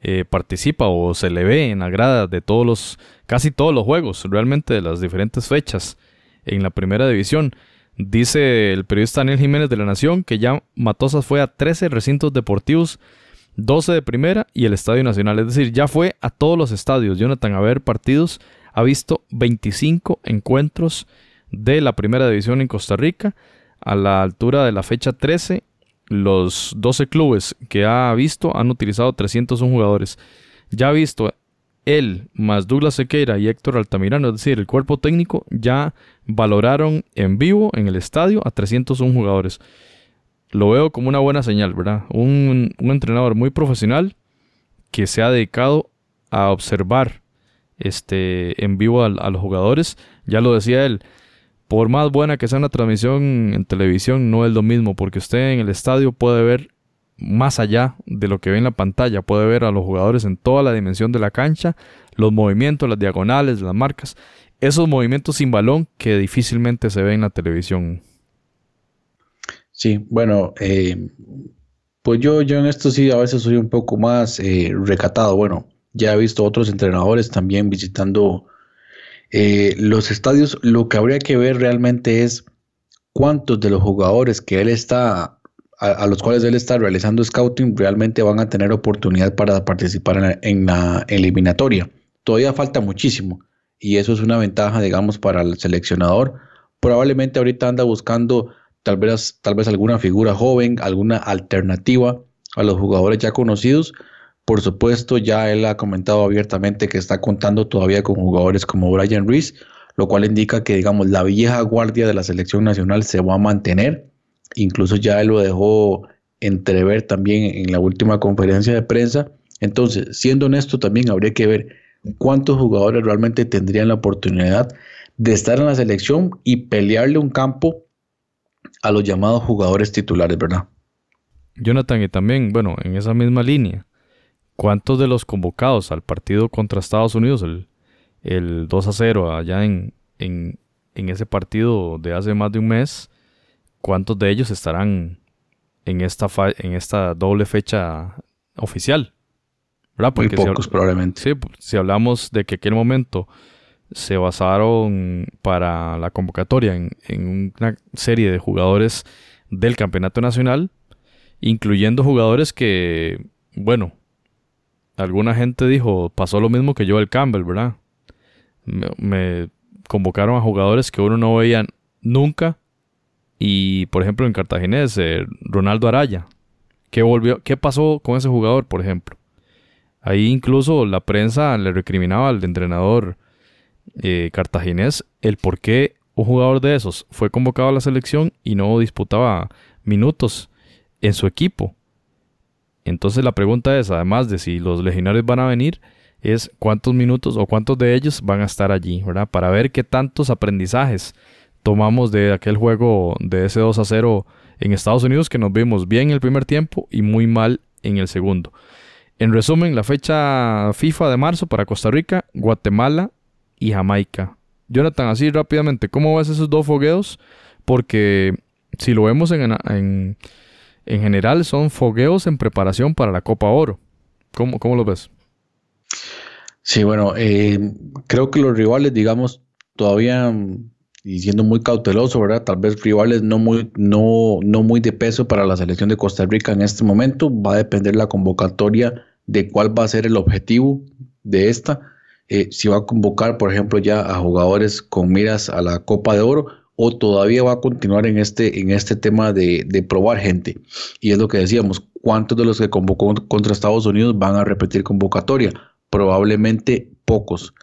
eh, participa o se le ve en la grada de todos los, casi todos los juegos, realmente de las diferentes fechas en la primera división. Dice el periodista Daniel Jiménez de la Nación que ya Matosas fue a 13 recintos deportivos, 12 de primera y el Estadio Nacional. Es decir, ya fue a todos los estadios. Jonathan, a ver partidos, ha visto 25 encuentros de la primera división en Costa Rica a la altura de la fecha 13 los 12 clubes que ha visto han utilizado 301 jugadores. Ya ha visto él más Douglas Sequeira y Héctor Altamirano, es decir, el cuerpo técnico ya valoraron en vivo en el estadio a 301 jugadores. Lo veo como una buena señal, ¿verdad? Un, entrenador muy profesional que se ha dedicado a observar este, en vivo a los jugadores. Ya lo decía él, por más buena que sea una transmisión en televisión, no es lo mismo, porque usted en el estadio puede ver más allá de lo que ve en la pantalla, puede ver a los jugadores en toda la dimensión de la cancha, los movimientos, las diagonales, las marcas, esos movimientos sin balón que difícilmente se ven en la televisión. Sí, bueno, eh, pues yo, yo en esto sí a veces soy un poco más eh, recatado. Bueno, ya he visto otros entrenadores también visitando eh, los estadios, lo que habría que ver realmente es cuántos de los jugadores que él está, a, los cuales él está realizando scouting, realmente van a tener oportunidad para participar en la, eliminatoria. Todavía falta muchísimo y eso es una ventaja, digamos, para el seleccionador. Probablemente ahorita anda buscando tal vez, tal vez alguna figura joven, alguna alternativa a los jugadores ya conocidos por supuesto, ya él ha comentado abiertamente que está contando todavía con jugadores como Brian Reese, lo cual indica que, digamos, la vieja guardia de la selección nacional se va a mantener. Incluso ya él lo dejó entrever también en la última conferencia de prensa. Entonces, siendo honesto, también habría que ver cuántos jugadores realmente tendrían la oportunidad de estar en la selección y pelearle un campo a los llamados jugadores titulares, ¿verdad? Jonathan, y también, bueno, en esa misma línea, ¿Cuántos de los convocados al partido contra Estados Unidos, el, 2 a 0 allá en, en, ese partido de hace más de un mes, cuántos de ellos estarán en esta, en esta doble fecha oficial? ¿verdad? Muy pocos probablemente. Sí, si hablamos de que aquel momento se basaron para la convocatoria en, en, una serie de jugadores del campeonato nacional, incluyendo jugadores que, bueno, alguna gente dijo, pasó lo mismo que yo el Campbell, ¿verdad? Me, convocaron a jugadores que uno no veía nunca. Y por ejemplo en Cartaginés, eh, Ronaldo Araya. ¿Qué, volvió, ¿Qué pasó con ese jugador, por ejemplo? Ahí incluso la prensa le recriminaba al entrenador eh, cartaginés el por qué un jugador de esos fue convocado a la selección y no disputaba minutos en su equipo. Entonces la pregunta es, además de si los legionarios van a venir, es cuántos minutos o cuántos de ellos van a estar allí, ¿verdad? Para ver qué tantos aprendizajes tomamos de aquel juego de ese 2 a 0 en Estados Unidos que nos vimos bien en el primer tiempo y muy mal en el segundo. En resumen, la fecha FIFA de marzo para Costa Rica, Guatemala y Jamaica. Jonathan, así rápidamente, ¿cómo ves esos dos fogueos? Porque si lo vemos en general son fogueos en preparación para la Copa Oro. ¿Cómo, cómo lo ves? Sí, bueno, eh, creo que los rivales, digamos, todavía, y siendo muy cauteloso, ¿verdad? Tal vez rivales no muy, no, no muy de peso para la selección de Costa Rica en este momento. Va a depender la convocatoria de cuál va a ser el objetivo de esta. Eh, si va a convocar, por ejemplo, ya a jugadores con miras a la Copa de Oro o todavía va a continuar en este, en este tema de, probar gente. Y es lo que decíamos, ¿cuántos de los que convocó contra Estados Unidos van a repetir convocatoria? Probablemente pocos.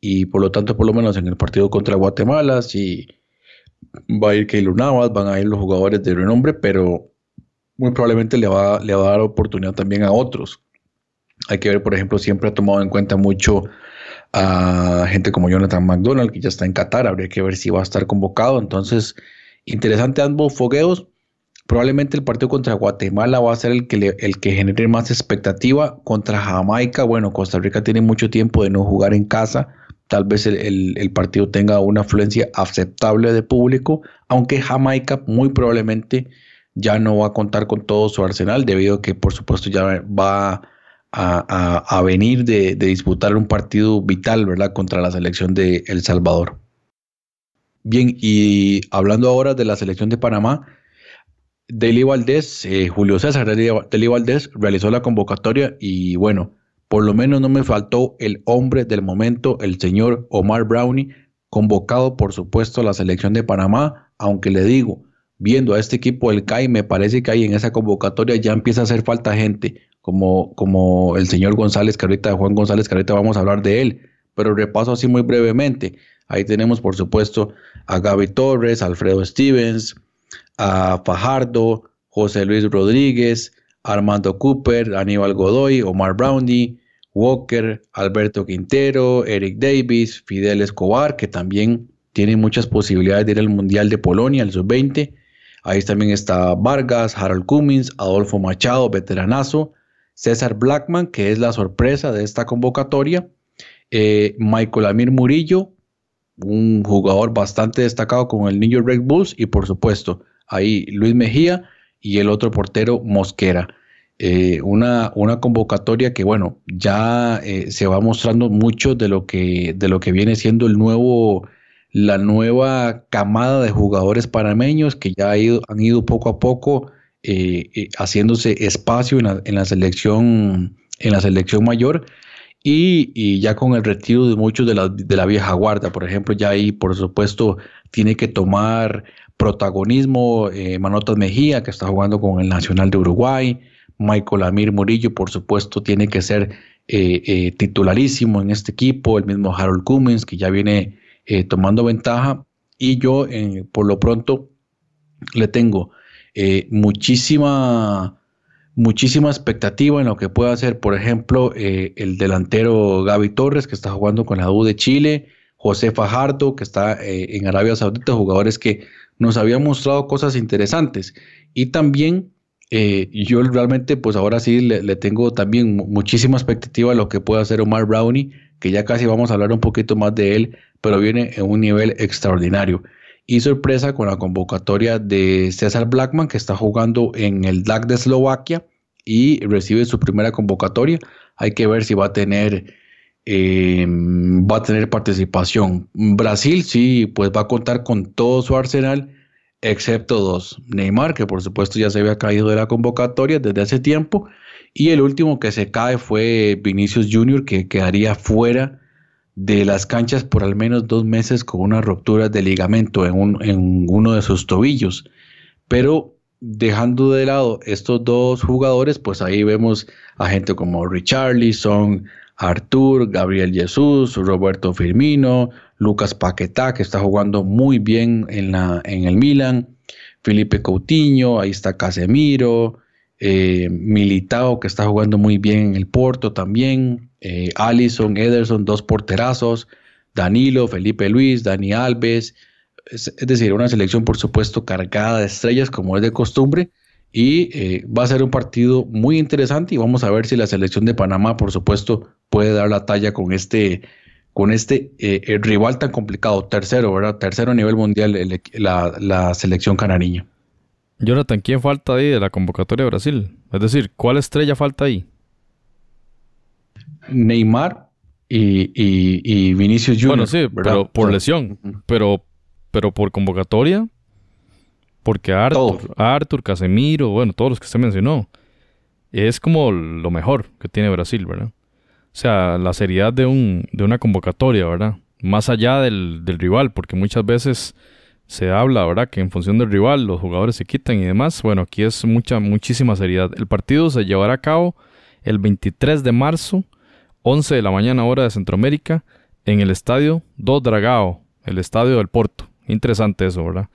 Y por lo tanto, por lo menos en el partido contra Guatemala, si va a ir Keylor Navas, van a ir los jugadores de renombre, pero muy probablemente le va, le va a dar oportunidad también a otros. Hay que ver, por ejemplo, siempre ha tomado en cuenta mucho a gente como Jonathan McDonald, que ya está en Qatar, habría que ver si va a estar convocado. Entonces, interesante ambos fogueos. Probablemente el partido contra Guatemala va a ser el que, el que genere más expectativa. Contra Jamaica, bueno, Costa Rica tiene mucho tiempo de no jugar en casa. Tal vez el, el partido tenga una afluencia aceptable de público, aunque Jamaica muy probablemente ya no va a contar con todo su arsenal, debido a que por supuesto ya va a, venir de, disputar un partido vital, ¿verdad?, contra la selección de El Salvador. Bien, y hablando ahora de la selección de Panamá, Deli Valdés, eh, Julio César Deli Valdés realizó la convocatoria y bueno, por lo menos no me faltó el hombre del momento, el señor Omar Brownie, convocado por supuesto a la selección de Panamá, aunque le digo, viendo a este equipo del CAI, me parece que ahí en esa convocatoria ya empieza a hacer falta gente como, como el señor González, ahorita, Juan González, ahorita vamos a hablar de él, pero repaso así muy brevemente. Ahí tenemos, por supuesto, a Gaby Torres, Alfredo Stevens, a Fajardo, José Luis Rodríguez, Armando Cooper, Aníbal Godoy, Omar Brownie, Walker, Alberto Quintero, Eric Davis, Fidel Escobar, que también tiene muchas posibilidades de ir al Mundial de Polonia, el sub-20. Ahí también está Vargas, Harold Cummins, Adolfo Machado, veteranazo, César Blackman, que es la sorpresa de esta convocatoria, eh, Michael Amir Murillo, un jugador bastante destacado con el New York Red Bulls, y por supuesto, ahí Luis Mejía y el otro portero Mosquera. Eh, una, una, convocatoria que, bueno, ya eh, se va mostrando mucho de lo que, de lo que viene siendo el nuevo, la nueva camada de jugadores panameños que ya han ido poco a poco eh, eh, haciéndose espacio en la, selección en la selección mayor y, ya con el retiro de muchos de la, de la vieja guardia, por ejemplo, ya ahí por supuesto tiene que tomar protagonismo eh, Manotas Mejía, que está jugando con el Nacional de Uruguay, Michael Amir Murillo, por supuesto, tiene que ser titularísimo en este equipo, el mismo Harold Cummins, que ya viene tomando ventaja, y yo por lo pronto le tengo eh, muchísima, muchísima expectativa en lo que pueda hacer, por ejemplo, eh, el delantero Gaby Torres, que está jugando con la U de Chile, José Fajardo, que está eh, en Arabia Saudita, jugadores que nos habían mostrado cosas interesantes. Y también yo realmente, pues ahora sí le, tengo también muchísima expectativa a lo que pueda hacer Omar Brownie, que ya casi vamos a hablar un poquito más de él, pero viene en un nivel extraordinario y sorpresa con la convocatoria de César Blackman, que está jugando en el DAC de Eslovaquia y recibe su primera convocatoria. Hay que ver si va a tener, em, va a tener participación. Brasil sí, pues va a contar con todo su arsenal, excepto dos. Neymar, que por supuesto ya se había caído de la convocatoria desde hace tiempo. Y el último que se cae fue Vinicius Jr., que quedaría fuera de las canchas por al menos dos meses con una ruptura de ligamento en, uno de sus tobillos. Pero dejando de lado estos dos jugadores, pues ahí vemos a gente como Richarlison, Artur, Gabriel Jesús, Roberto Firmino, Lucas Paquetá, que está jugando muy bien en, la, en el Milan, Felipe Coutinho, ahí está Casemiro, eh, Militao, que está jugando muy bien en el Porto también, eh, Allison, Ederson, dos porterazos, Danilo, Felipe Luis, Dani Alves, es, decir, una selección por supuesto cargada de estrellas como es de costumbre y eh, va a ser un partido muy interesante y vamos a ver si la selección de Panamá por supuesto puede dar la talla con este con este eh, rival tan complicado, tercero, ¿verdad? Tercero a nivel mundial la, la, selección canariña. Jonathan, ¿quién falta ahí de la convocatoria de Brasil? Es decir, ¿cuál estrella falta ahí? Neymar y, y, Vinicius Junior. Bueno, sí, pero por lesión. pero, pero por convocatoria. Porque Arthur, Arthur, Casemiro, bueno, todos los que se mencionó. Es como lo mejor que tiene Brasil, ¿verdad? O sea, la seriedad de, un, de una convocatoria, ¿verdad? Más allá del, del rival, porque muchas veces se habla, ¿verdad? Que en función del rival los jugadores se quitan y demás. Bueno, aquí es mucha, muchísima seriedad. El partido se llevará a cabo el 23 de marzo 11 de la mañana hora de Centroamérica, en el estadio Do Dragao, el estadio del Porto. Interesante eso, ¿verdad?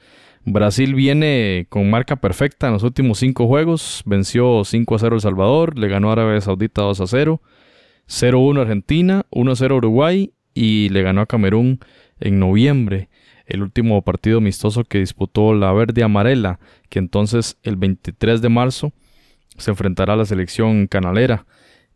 Brasil viene con marca perfecta en los últimos cinco juegos. Venció 5 a 0 El Salvador, le ganó a Arabia Saudita 2 a 0, 0-1 Argentina, 1-0 Uruguay y le ganó a Camerún en noviembre. El último partido amistoso que disputó la verde amarela, que entonces el 23 de marzo se enfrentará a la selección canalera.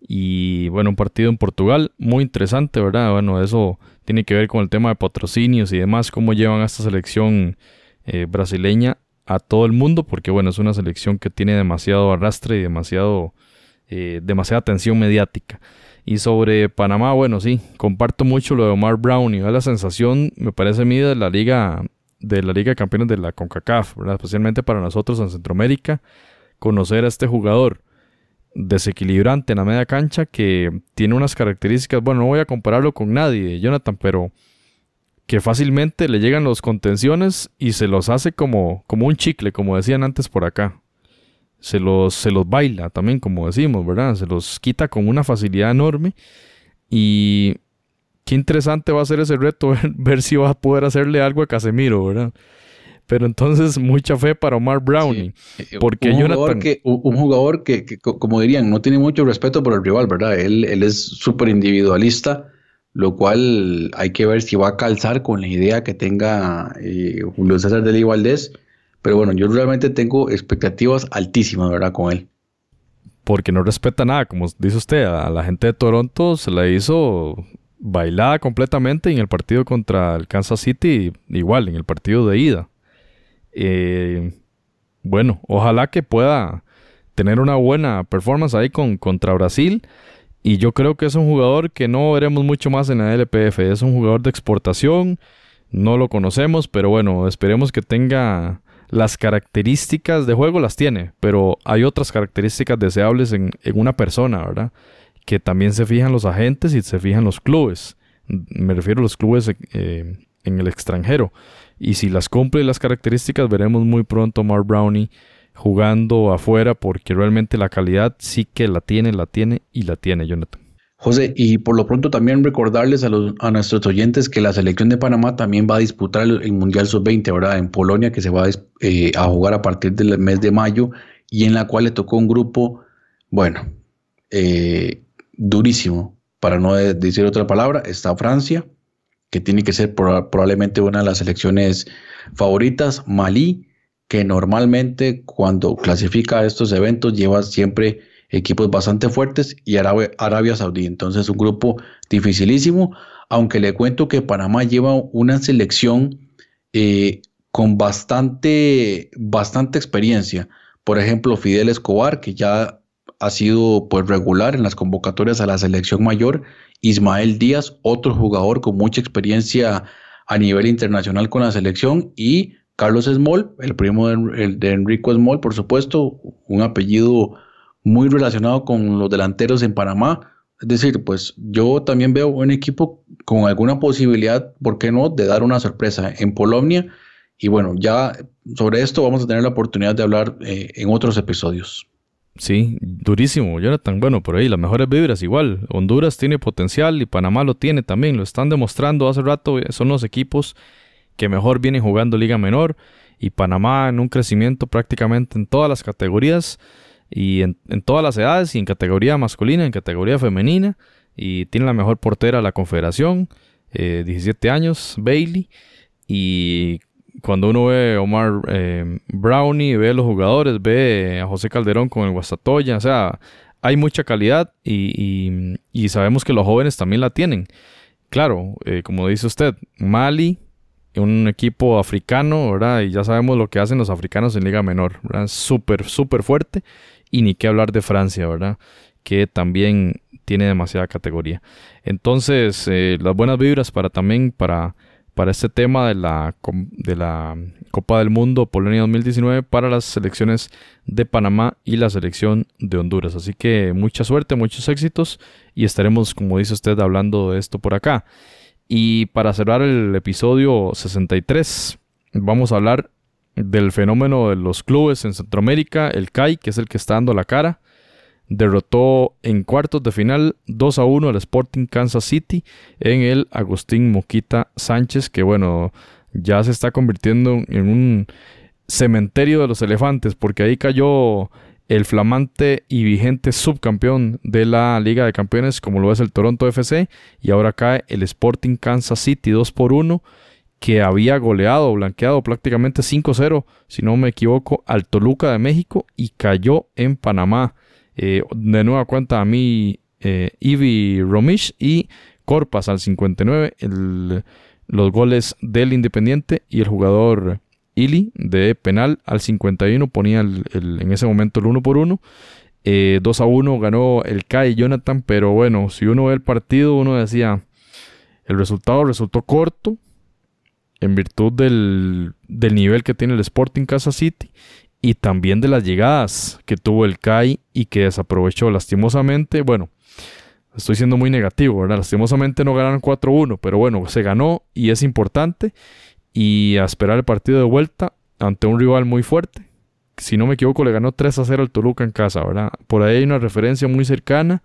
Y bueno, un partido en Portugal muy interesante, ¿verdad? Bueno, eso tiene que ver con el tema de patrocinios y demás, cómo llevan a esta selección eh, brasileña a todo el mundo, porque bueno, es una selección que tiene demasiado arrastre y demasiado, eh, demasiada atención mediática. Y sobre Panamá, bueno, sí, comparto mucho lo de Omar Brown y la sensación, me parece a mí, de la liga de la Liga de Campeones de la CONCACAF, especialmente para nosotros en Centroamérica, conocer a este jugador desequilibrante en la media cancha que tiene unas características, bueno, no voy a compararlo con nadie, Jonathan, pero que fácilmente le llegan los contenciones y se los hace como, como un chicle, como decían antes por acá. Se los, se los baila también, como decimos, ¿verdad? Se los quita con una facilidad enorme. Y qué interesante va a ser ese reto, <laughs> ver, si va a poder hacerle algo a Casemiro, ¿verdad? Pero entonces <laughs> mucha fe para Omar Browning. Eh, porque un jugador, que, un jugador que, como dirían, no tiene mucho respeto por el rival, ¿verdad? Él, él es súper individualista lo cual hay que ver si va a calzar con la idea que tenga eh, Julio César de la Pero bueno, yo realmente tengo expectativas altísimas, ¿verdad? Con él. Porque no respeta nada, como dice usted, a la gente de Toronto se la hizo bailada completamente en el partido contra el Kansas City, igual, en el partido de ida. Eh, bueno, ojalá que pueda tener una buena performance ahí con, contra Brasil y yo creo que es un jugador que no veremos mucho más en la LPF. Es un jugador de exportación. No lo conocemos, pero bueno, esperemos que tenga las características de juego, las tiene. Pero hay otras características deseables en, una persona, ¿verdad? Que también se fijan los agentes y se fijan los clubes. Me refiero a los clubes eh, en el extranjero. Y si las cumple las características, veremos muy pronto a Mark Brownie jugando afuera porque realmente la calidad sí que la tiene, la tiene y la tiene, Jonathan. José, y por lo pronto también recordarles a, nuestros oyentes que la selección de Panamá también va a disputar el, Mundial Sub-20 ahora en Polonia, que se va eh, a, jugar a partir del mes de mayo y en la cual le tocó un grupo, bueno, eh, durísimo, para no decir otra palabra, está Francia, que tiene que ser probablemente una de las selecciones favoritas, Malí, que normalmente cuando clasifica estos eventos lleva siempre equipos bastante fuertes y Arabia, Saudí. Entonces un grupo dificilísimo, aunque le cuento que Panamá lleva una selección eh, con bastante, bastante experiencia. Por ejemplo, Fidel Escobar, que ya ha sido pues regular en las convocatorias a la selección mayor. Ismael Díaz, otro jugador con mucha experiencia a nivel internacional con la selección y Carlos Small, el primo de, Enrico Small, por supuesto, un apellido muy relacionado con los delanteros en Panamá. Es decir, pues yo también veo un equipo con alguna posibilidad, ¿por qué no?, de dar una sorpresa en Polonia. Y bueno, ya sobre esto vamos a tener la oportunidad de hablar eh, en otros episodios. Sí, durísimo, Jonathan. Bueno, por ahí las mejores vibras igual. Honduras tiene potencial y Panamá lo tiene también. Lo están demostrando hace rato. Son los equipos que mejor vienen jugando Liga Menor y Panamá en un crecimiento prácticamente en todas las categorías y en, todas las edades y en categoría masculina, en categoría femenina y tiene la mejor portera de la confederación, 17 eh, años, Bailey y cuando uno ve Omar eh, Brownie, ve a los jugadores, ve a José Calderón con el Guastatoya, o sea, hay mucha calidad y, sabemos que los jóvenes también la tienen. Claro, eh, como dice usted, Mali, un equipo africano, ¿verdad? Y ya sabemos lo que hacen los africanos en Liga Menor, ¿verdad? Súper, súper fuerte. Y ni qué hablar de Francia, ¿verdad? Que también tiene demasiada categoría. Entonces, eh, las buenas vibras para también para, para este tema de la, Copa del Mundo Polonia 2019 para las selecciones de Panamá y la selección de Honduras. Así que mucha suerte, muchos éxitos y estaremos, como dice usted, hablando de esto por acá. Y para cerrar el episodio 63, vamos a hablar del fenómeno de los clubes en Centroamérica. El CAI, que es el que está dando la cara, derrotó en cuartos de final 2 a 1 al Sporting Kansas City en el Agustín Moquita Sánchez, que bueno, ya se está convirtiendo en un cementerio de los elefantes, porque ahí cayó el flamante y vigente subcampeón de la Liga de Campeones, como lo es el Toronto FC, y ahora cae el Sporting Kansas City 2 por 1, que había goleado, blanqueado prácticamente 5-0, si no me equivoco, al Toluca de México y cayó en Panamá. Eh, de nueva cuenta a mí, eh, Ivy Romish y Corpas al 59, los goles del Independiente y el jugador Ili de penal al 51 ponía en ese momento el 1 por 1. 2 eh, a 1 ganó el Kai Jonathan, pero bueno, si uno ve el partido, uno decía, el resultado resultó corto en virtud del, del nivel que tiene el Sporting Casa City y también de las llegadas que tuvo el Kai y que desaprovechó lastimosamente. Bueno, estoy siendo muy negativo, ¿verdad? Lastimosamente no ganaron 4-1, pero bueno, se ganó y es importante y a esperar el partido de vuelta ante un rival muy fuerte. Si no me equivoco, le ganó 3 a 0 al Toluca en casa, ¿verdad? Por ahí hay una referencia muy cercana,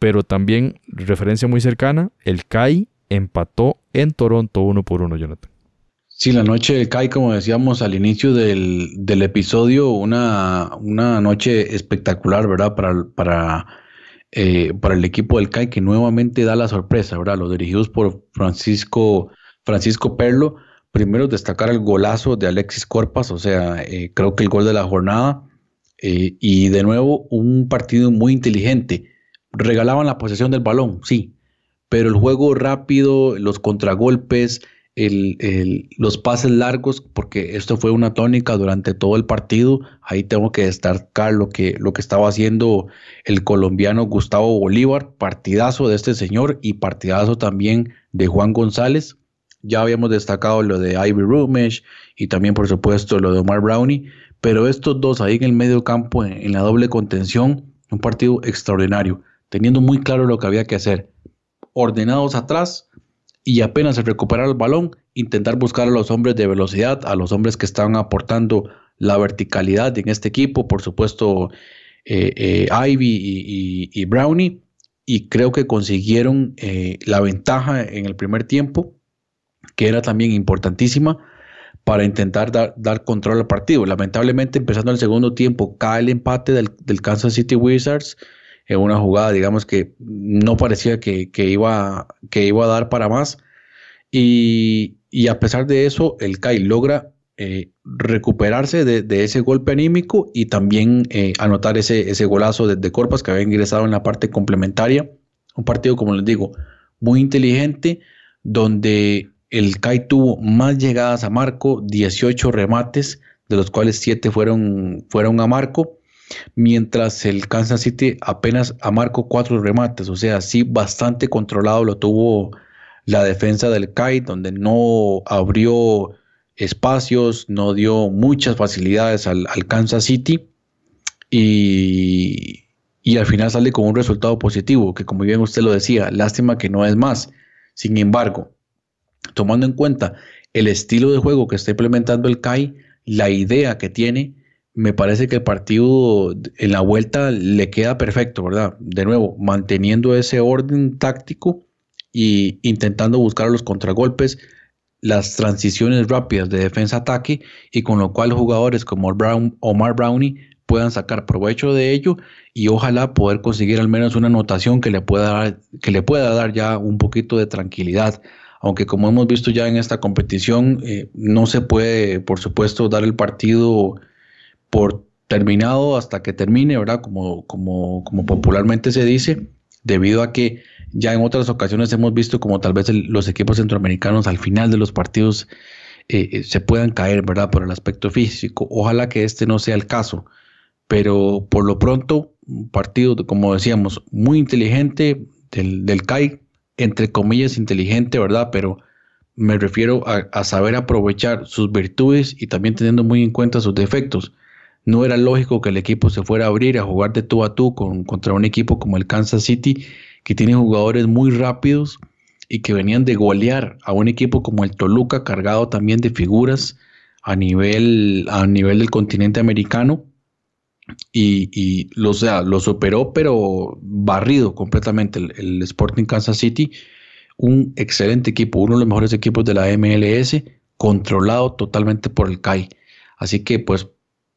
pero también referencia muy cercana, el CAI empató en Toronto 1 por 1, Jonathan. Sí, la noche del CAI, como decíamos al inicio del, episodio, una, una, noche espectacular, ¿verdad? Para, para, eh, para el equipo del CAI que nuevamente da la sorpresa, ¿verdad? Los dirigidos por Francisco, Francisco Perlo primero destacar el golazo de Alexis Corpas, o sea, eh, creo que el gol de la jornada. Eh, y de nuevo, un partido muy inteligente. Regalaban la posesión del balón, sí, pero el juego rápido, los contragolpes, los pases largos, porque esto fue una tónica durante todo el partido. Ahí tengo que destacar lo que, lo que estaba haciendo el colombiano Gustavo Bolívar, partidazo de este señor y partidazo también de Juan González. Ya habíamos destacado lo de Ivy Rumesh y también, por supuesto, lo de Omar Brownie, pero estos dos ahí en el medio campo, en, la doble contención, un partido extraordinario, teniendo muy claro lo que había que hacer. Ordenados atrás y apenas recuperar el balón, intentar buscar a los hombres de velocidad, a los hombres que estaban aportando la verticalidad en este equipo, por supuesto, eh, eh, Ivy y, Brownie, y creo que consiguieron eh, la ventaja en el primer tiempo que era también importantísima para intentar dar, control al partido. Lamentablemente, empezando el segundo tiempo, cae el empate del, Kansas City Wizards en una jugada, digamos que no parecía que, iba, que iba a dar para más. Y, a pesar de eso, el CAI logra eh, recuperarse de, ese golpe anímico y también eh, anotar ese, ese golazo de, de Corpas que había ingresado en la parte complementaria. Un partido, como les digo, muy inteligente, donde el CAI tuvo más llegadas a Marco, 18 remates, de los cuales 7 fueron, fueron a Marco, mientras el Kansas City apenas a 4 remates, o sea, sí bastante controlado lo tuvo la defensa del CAI, donde no abrió espacios, no dio muchas facilidades al, Kansas City y, y al final sale con un resultado positivo, que como bien usted lo decía, lástima que no es más. Sin embargo, tomando en cuenta el estilo de juego que está implementando el CAI, la idea que tiene, me parece que el partido en la vuelta le queda perfecto, ¿verdad? De nuevo, manteniendo ese orden táctico e intentando buscar los contragolpes, las transiciones rápidas de defensa-ataque y con lo cual jugadores como Brown, Omar Brownie puedan sacar provecho de ello y ojalá poder conseguir al menos una anotación que le pueda dar, que le pueda dar ya un poquito de tranquilidad aunque como hemos visto ya en esta competición, eh, no se puede, por supuesto, dar el partido por terminado hasta que termine, ¿verdad? Como, como, como popularmente se dice, debido a que ya en otras ocasiones hemos visto como tal vez los equipos centroamericanos al final de los partidos eh, eh, se puedan caer, ¿verdad? Por el aspecto físico. Ojalá que este no sea el caso, pero por lo pronto, un partido, como decíamos, muy inteligente del, del CAI, entre comillas, inteligente, ¿verdad? Pero me refiero a, saber aprovechar sus virtudes y también teniendo muy en cuenta sus defectos. No era lógico que el equipo se fuera a abrir a jugar de tú a tú con, contra un equipo como el Kansas City, que tiene jugadores muy rápidos y que venían de golear a un equipo como el Toluca, cargado también de figuras a nivel, a nivel del continente americano y, sea, lo superó, pero barrido completamente el, Sporting Kansas City. Un excelente equipo, uno de los mejores equipos de la MLS, controlado totalmente por el CAI. Así que pues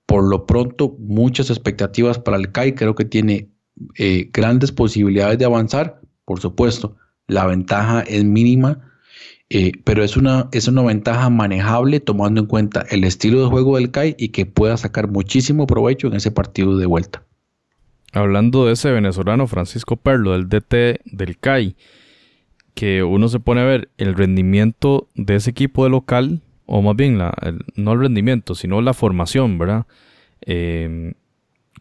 por lo pronto muchas expectativas para el CAI, creo que tiene eh, grandes posibilidades de avanzar, por supuesto, la ventaja es mínima, eh, pero es una, es una ventaja manejable tomando en cuenta el estilo de juego del CAI y que pueda sacar muchísimo provecho en ese partido de vuelta. Hablando de ese venezolano Francisco Perlo, del DT del CAI, que uno se pone a ver el rendimiento de ese equipo de local, o más bien la, no el rendimiento, sino la formación, ¿verdad? Em,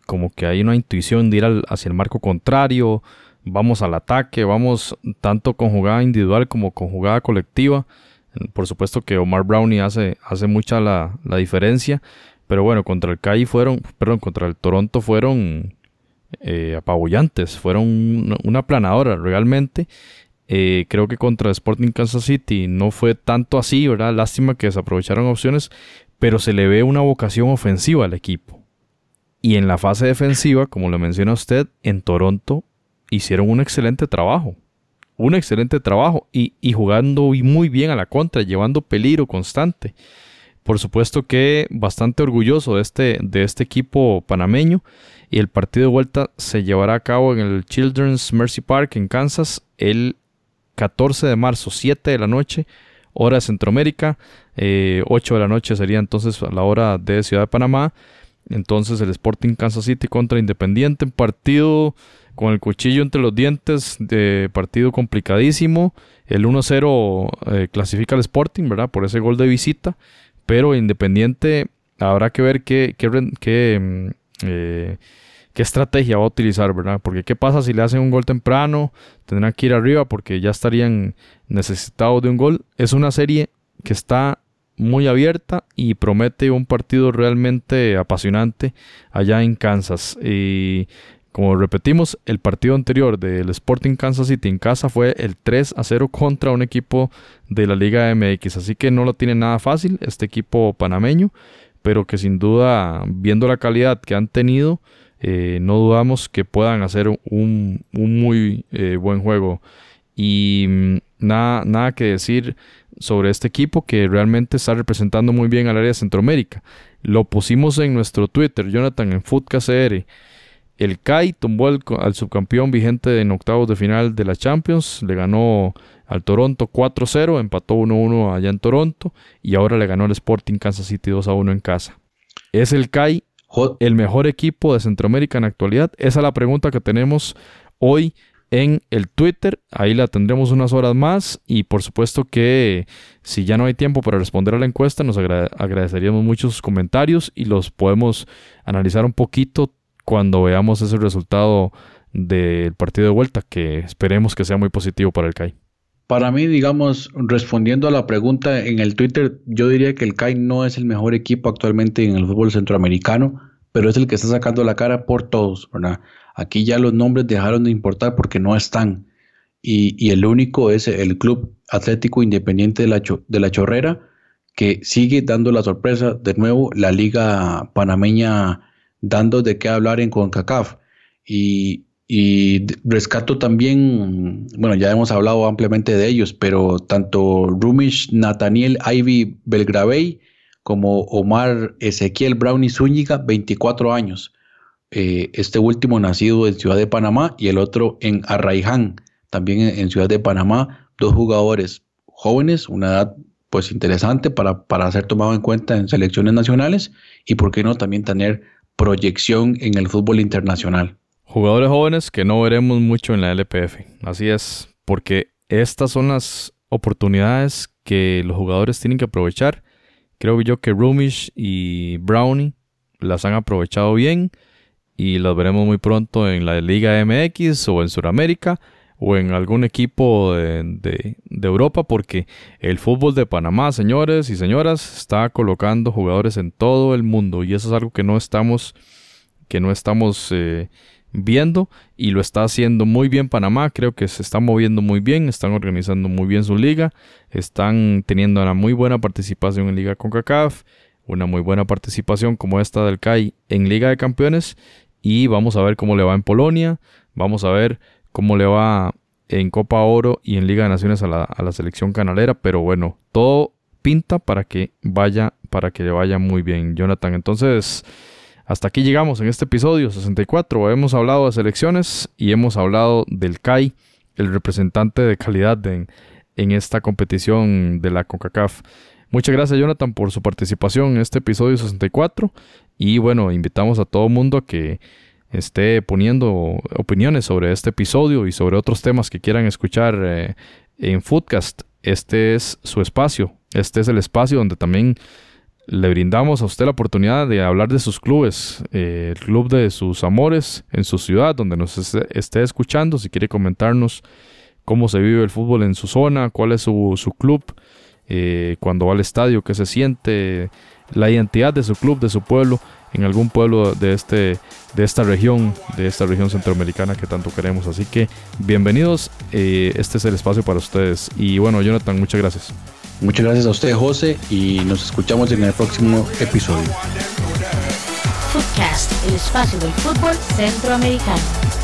como que hay una intuición de ir hacia el marco contrario, vamos al ataque, vamos tanto con jugada individual como con jugada colectiva. Por supuesto que Omar Brownie hace, hace mucha la, diferencia, pero bueno, contra el CAI fueron, perdón, contra el Toronto fueron eh, apabullantes, fueron una planadora realmente. Eh, creo que contra Sporting Kansas City no fue tanto así, ¿verdad? Lástima que desaprovecharon opciones, pero se le ve una vocación ofensiva al equipo. Y en la fase defensiva, como lo menciona usted, en Toronto hicieron un excelente trabajo. Un excelente trabajo y, jugando muy bien a la contra, llevando peligro constante. Por supuesto que bastante orgulloso de este, de este equipo panameño. Y el partido de vuelta se llevará a cabo en el Children's Mercy Park en Kansas el 14 de marzo, 7 de la noche, hora de Centroamérica. 8 eh, de la noche sería entonces la hora de Ciudad de Panamá. Entonces el Sporting Kansas City contra Independiente, partido con el cuchillo entre los dientes, de partido complicadísimo. El 1-0 eh, clasifica al Sporting, ¿verdad? Por ese gol de visita. Pero Independiente habrá que ver qué, qué, mm, eh, qué, estrategia va a utilizar, ¿verdad? Porque qué pasa si le hacen un gol temprano, tendrán que ir arriba porque ya estarían necesitados de un gol. Es una serie que está muy abierta y promete un partido realmente apasionante allá en Kansas. Y como repetimos, el partido anterior del Sporting Kansas City en casa fue el 3 a 0 contra un equipo de la Liga MX, así que no lo tiene nada fácil este equipo panameño, pero que sin duda, viendo la calidad que han tenido, eh, no dudamos que puedan hacer un, muy eh, buen juego. Y mm, nada, nada que decir sobre este equipo que realmente está representando muy bien al área de Centroamérica. Lo pusimos en nuestro Twitter, Jonathan, en FootKCR. El CAI tumbó al, subcampeón vigente en octavos de final de la Champions, le ganó al Toronto 4-0, empató 1-1 allá en Toronto y ahora le ganó al Sporting Kansas City 2-1 en casa. ¿Es el CAI el mejor equipo de Centroamérica en actualidad? Esa es la pregunta que tenemos hoy en el Twitter. Ahí la tendremos unas horas más. Y por supuesto que si ya no hay tiempo para responder a la encuesta, nos agradeceríamos mucho sus comentarios y los podemos analizar un poquito cuando veamos ese resultado del partido de vuelta, que esperemos que sea muy positivo para el CAI. Para mí, digamos, respondiendo a la pregunta en el Twitter, yo diría que el CAI no es el mejor equipo actualmente en el fútbol centroamericano, pero es el que está sacando la cara por todos. Aquí ya los nombres dejaron de importar porque no están. Y, el único es el Club Atlético Independiente de la, de la Chorrera, que sigue dando la sorpresa. De nuevo, la Liga Panameña dando de qué hablar en CONCACAF. Y, y rescato también, bueno, ya hemos hablado ampliamente de ellos, pero tanto Rumish, Nathaniel Ivy Belgravey como Omar Ezequiel Brownie Zúñiga, 24 años. Eh, este último nacido en Ciudad de Panamá y el otro en Arraiján, también en, Ciudad de Panamá, dos jugadores jóvenes, una edad pues interesante para, para ser tomado en cuenta en selecciones nacionales y por qué no también tener proyección en el fútbol internacional. Jugadores jóvenes que no veremos mucho en la LPF. Así es, porque estas son las oportunidades que los jugadores tienen que aprovechar. Creo yo que Rumish y Brownie las han aprovechado bien y las veremos muy pronto en la Liga MX o en Sudamérica o en algún equipo de, Europa, porque el fútbol de Panamá, señores y señoras, está colocando jugadores en todo el mundo y eso es algo que no estamos, que no estamos eh, viendo y lo está haciendo muy bien Panamá. Creo que se está moviendo muy bien, están organizando muy bien su liga, están teniendo una muy buena participación en Liga CONCACAF, una muy buena participación como esta del CAI en Liga de Campeones y vamos a ver cómo le va en Polonia, vamos a ver cómo le va en Copa Oro y en Liga de Naciones a la, selección canalera, pero bueno, todo pinta para que vaya, para que le vaya muy bien, Jonathan. Entonces, hasta aquí llegamos en este episodio 64. Hemos hablado de selecciones y hemos hablado del CAI, el representante de calidad en, en esta competición de la CONCACAF. Muchas gracias Jonathan por su participación en este episodio 64 y bueno, invitamos a todo mundo a que esté poniendo opiniones sobre este episodio y sobre otros temas que quieran escuchar eh, en Foodcast. Este es su espacio, este es el espacio donde también le brindamos a usted la oportunidad de hablar de sus clubes, eh, el club de sus amores en su ciudad, donde nos esté escuchando, si quiere comentarnos cómo se vive el fútbol en su zona, cuál es su, su club, eh, cuando va al estadio, qué se siente, la identidad de su club, de su pueblo, en algún pueblo de, este, de esta región, de esta región centroamericana que tanto queremos. Así que bienvenidos, eh, este es el espacio para ustedes. Y bueno, Jonathan, muchas gracias. Muchas gracias a usted, José, y nos escuchamos en el próximo episodio. El espacio del fútbol centroamericano.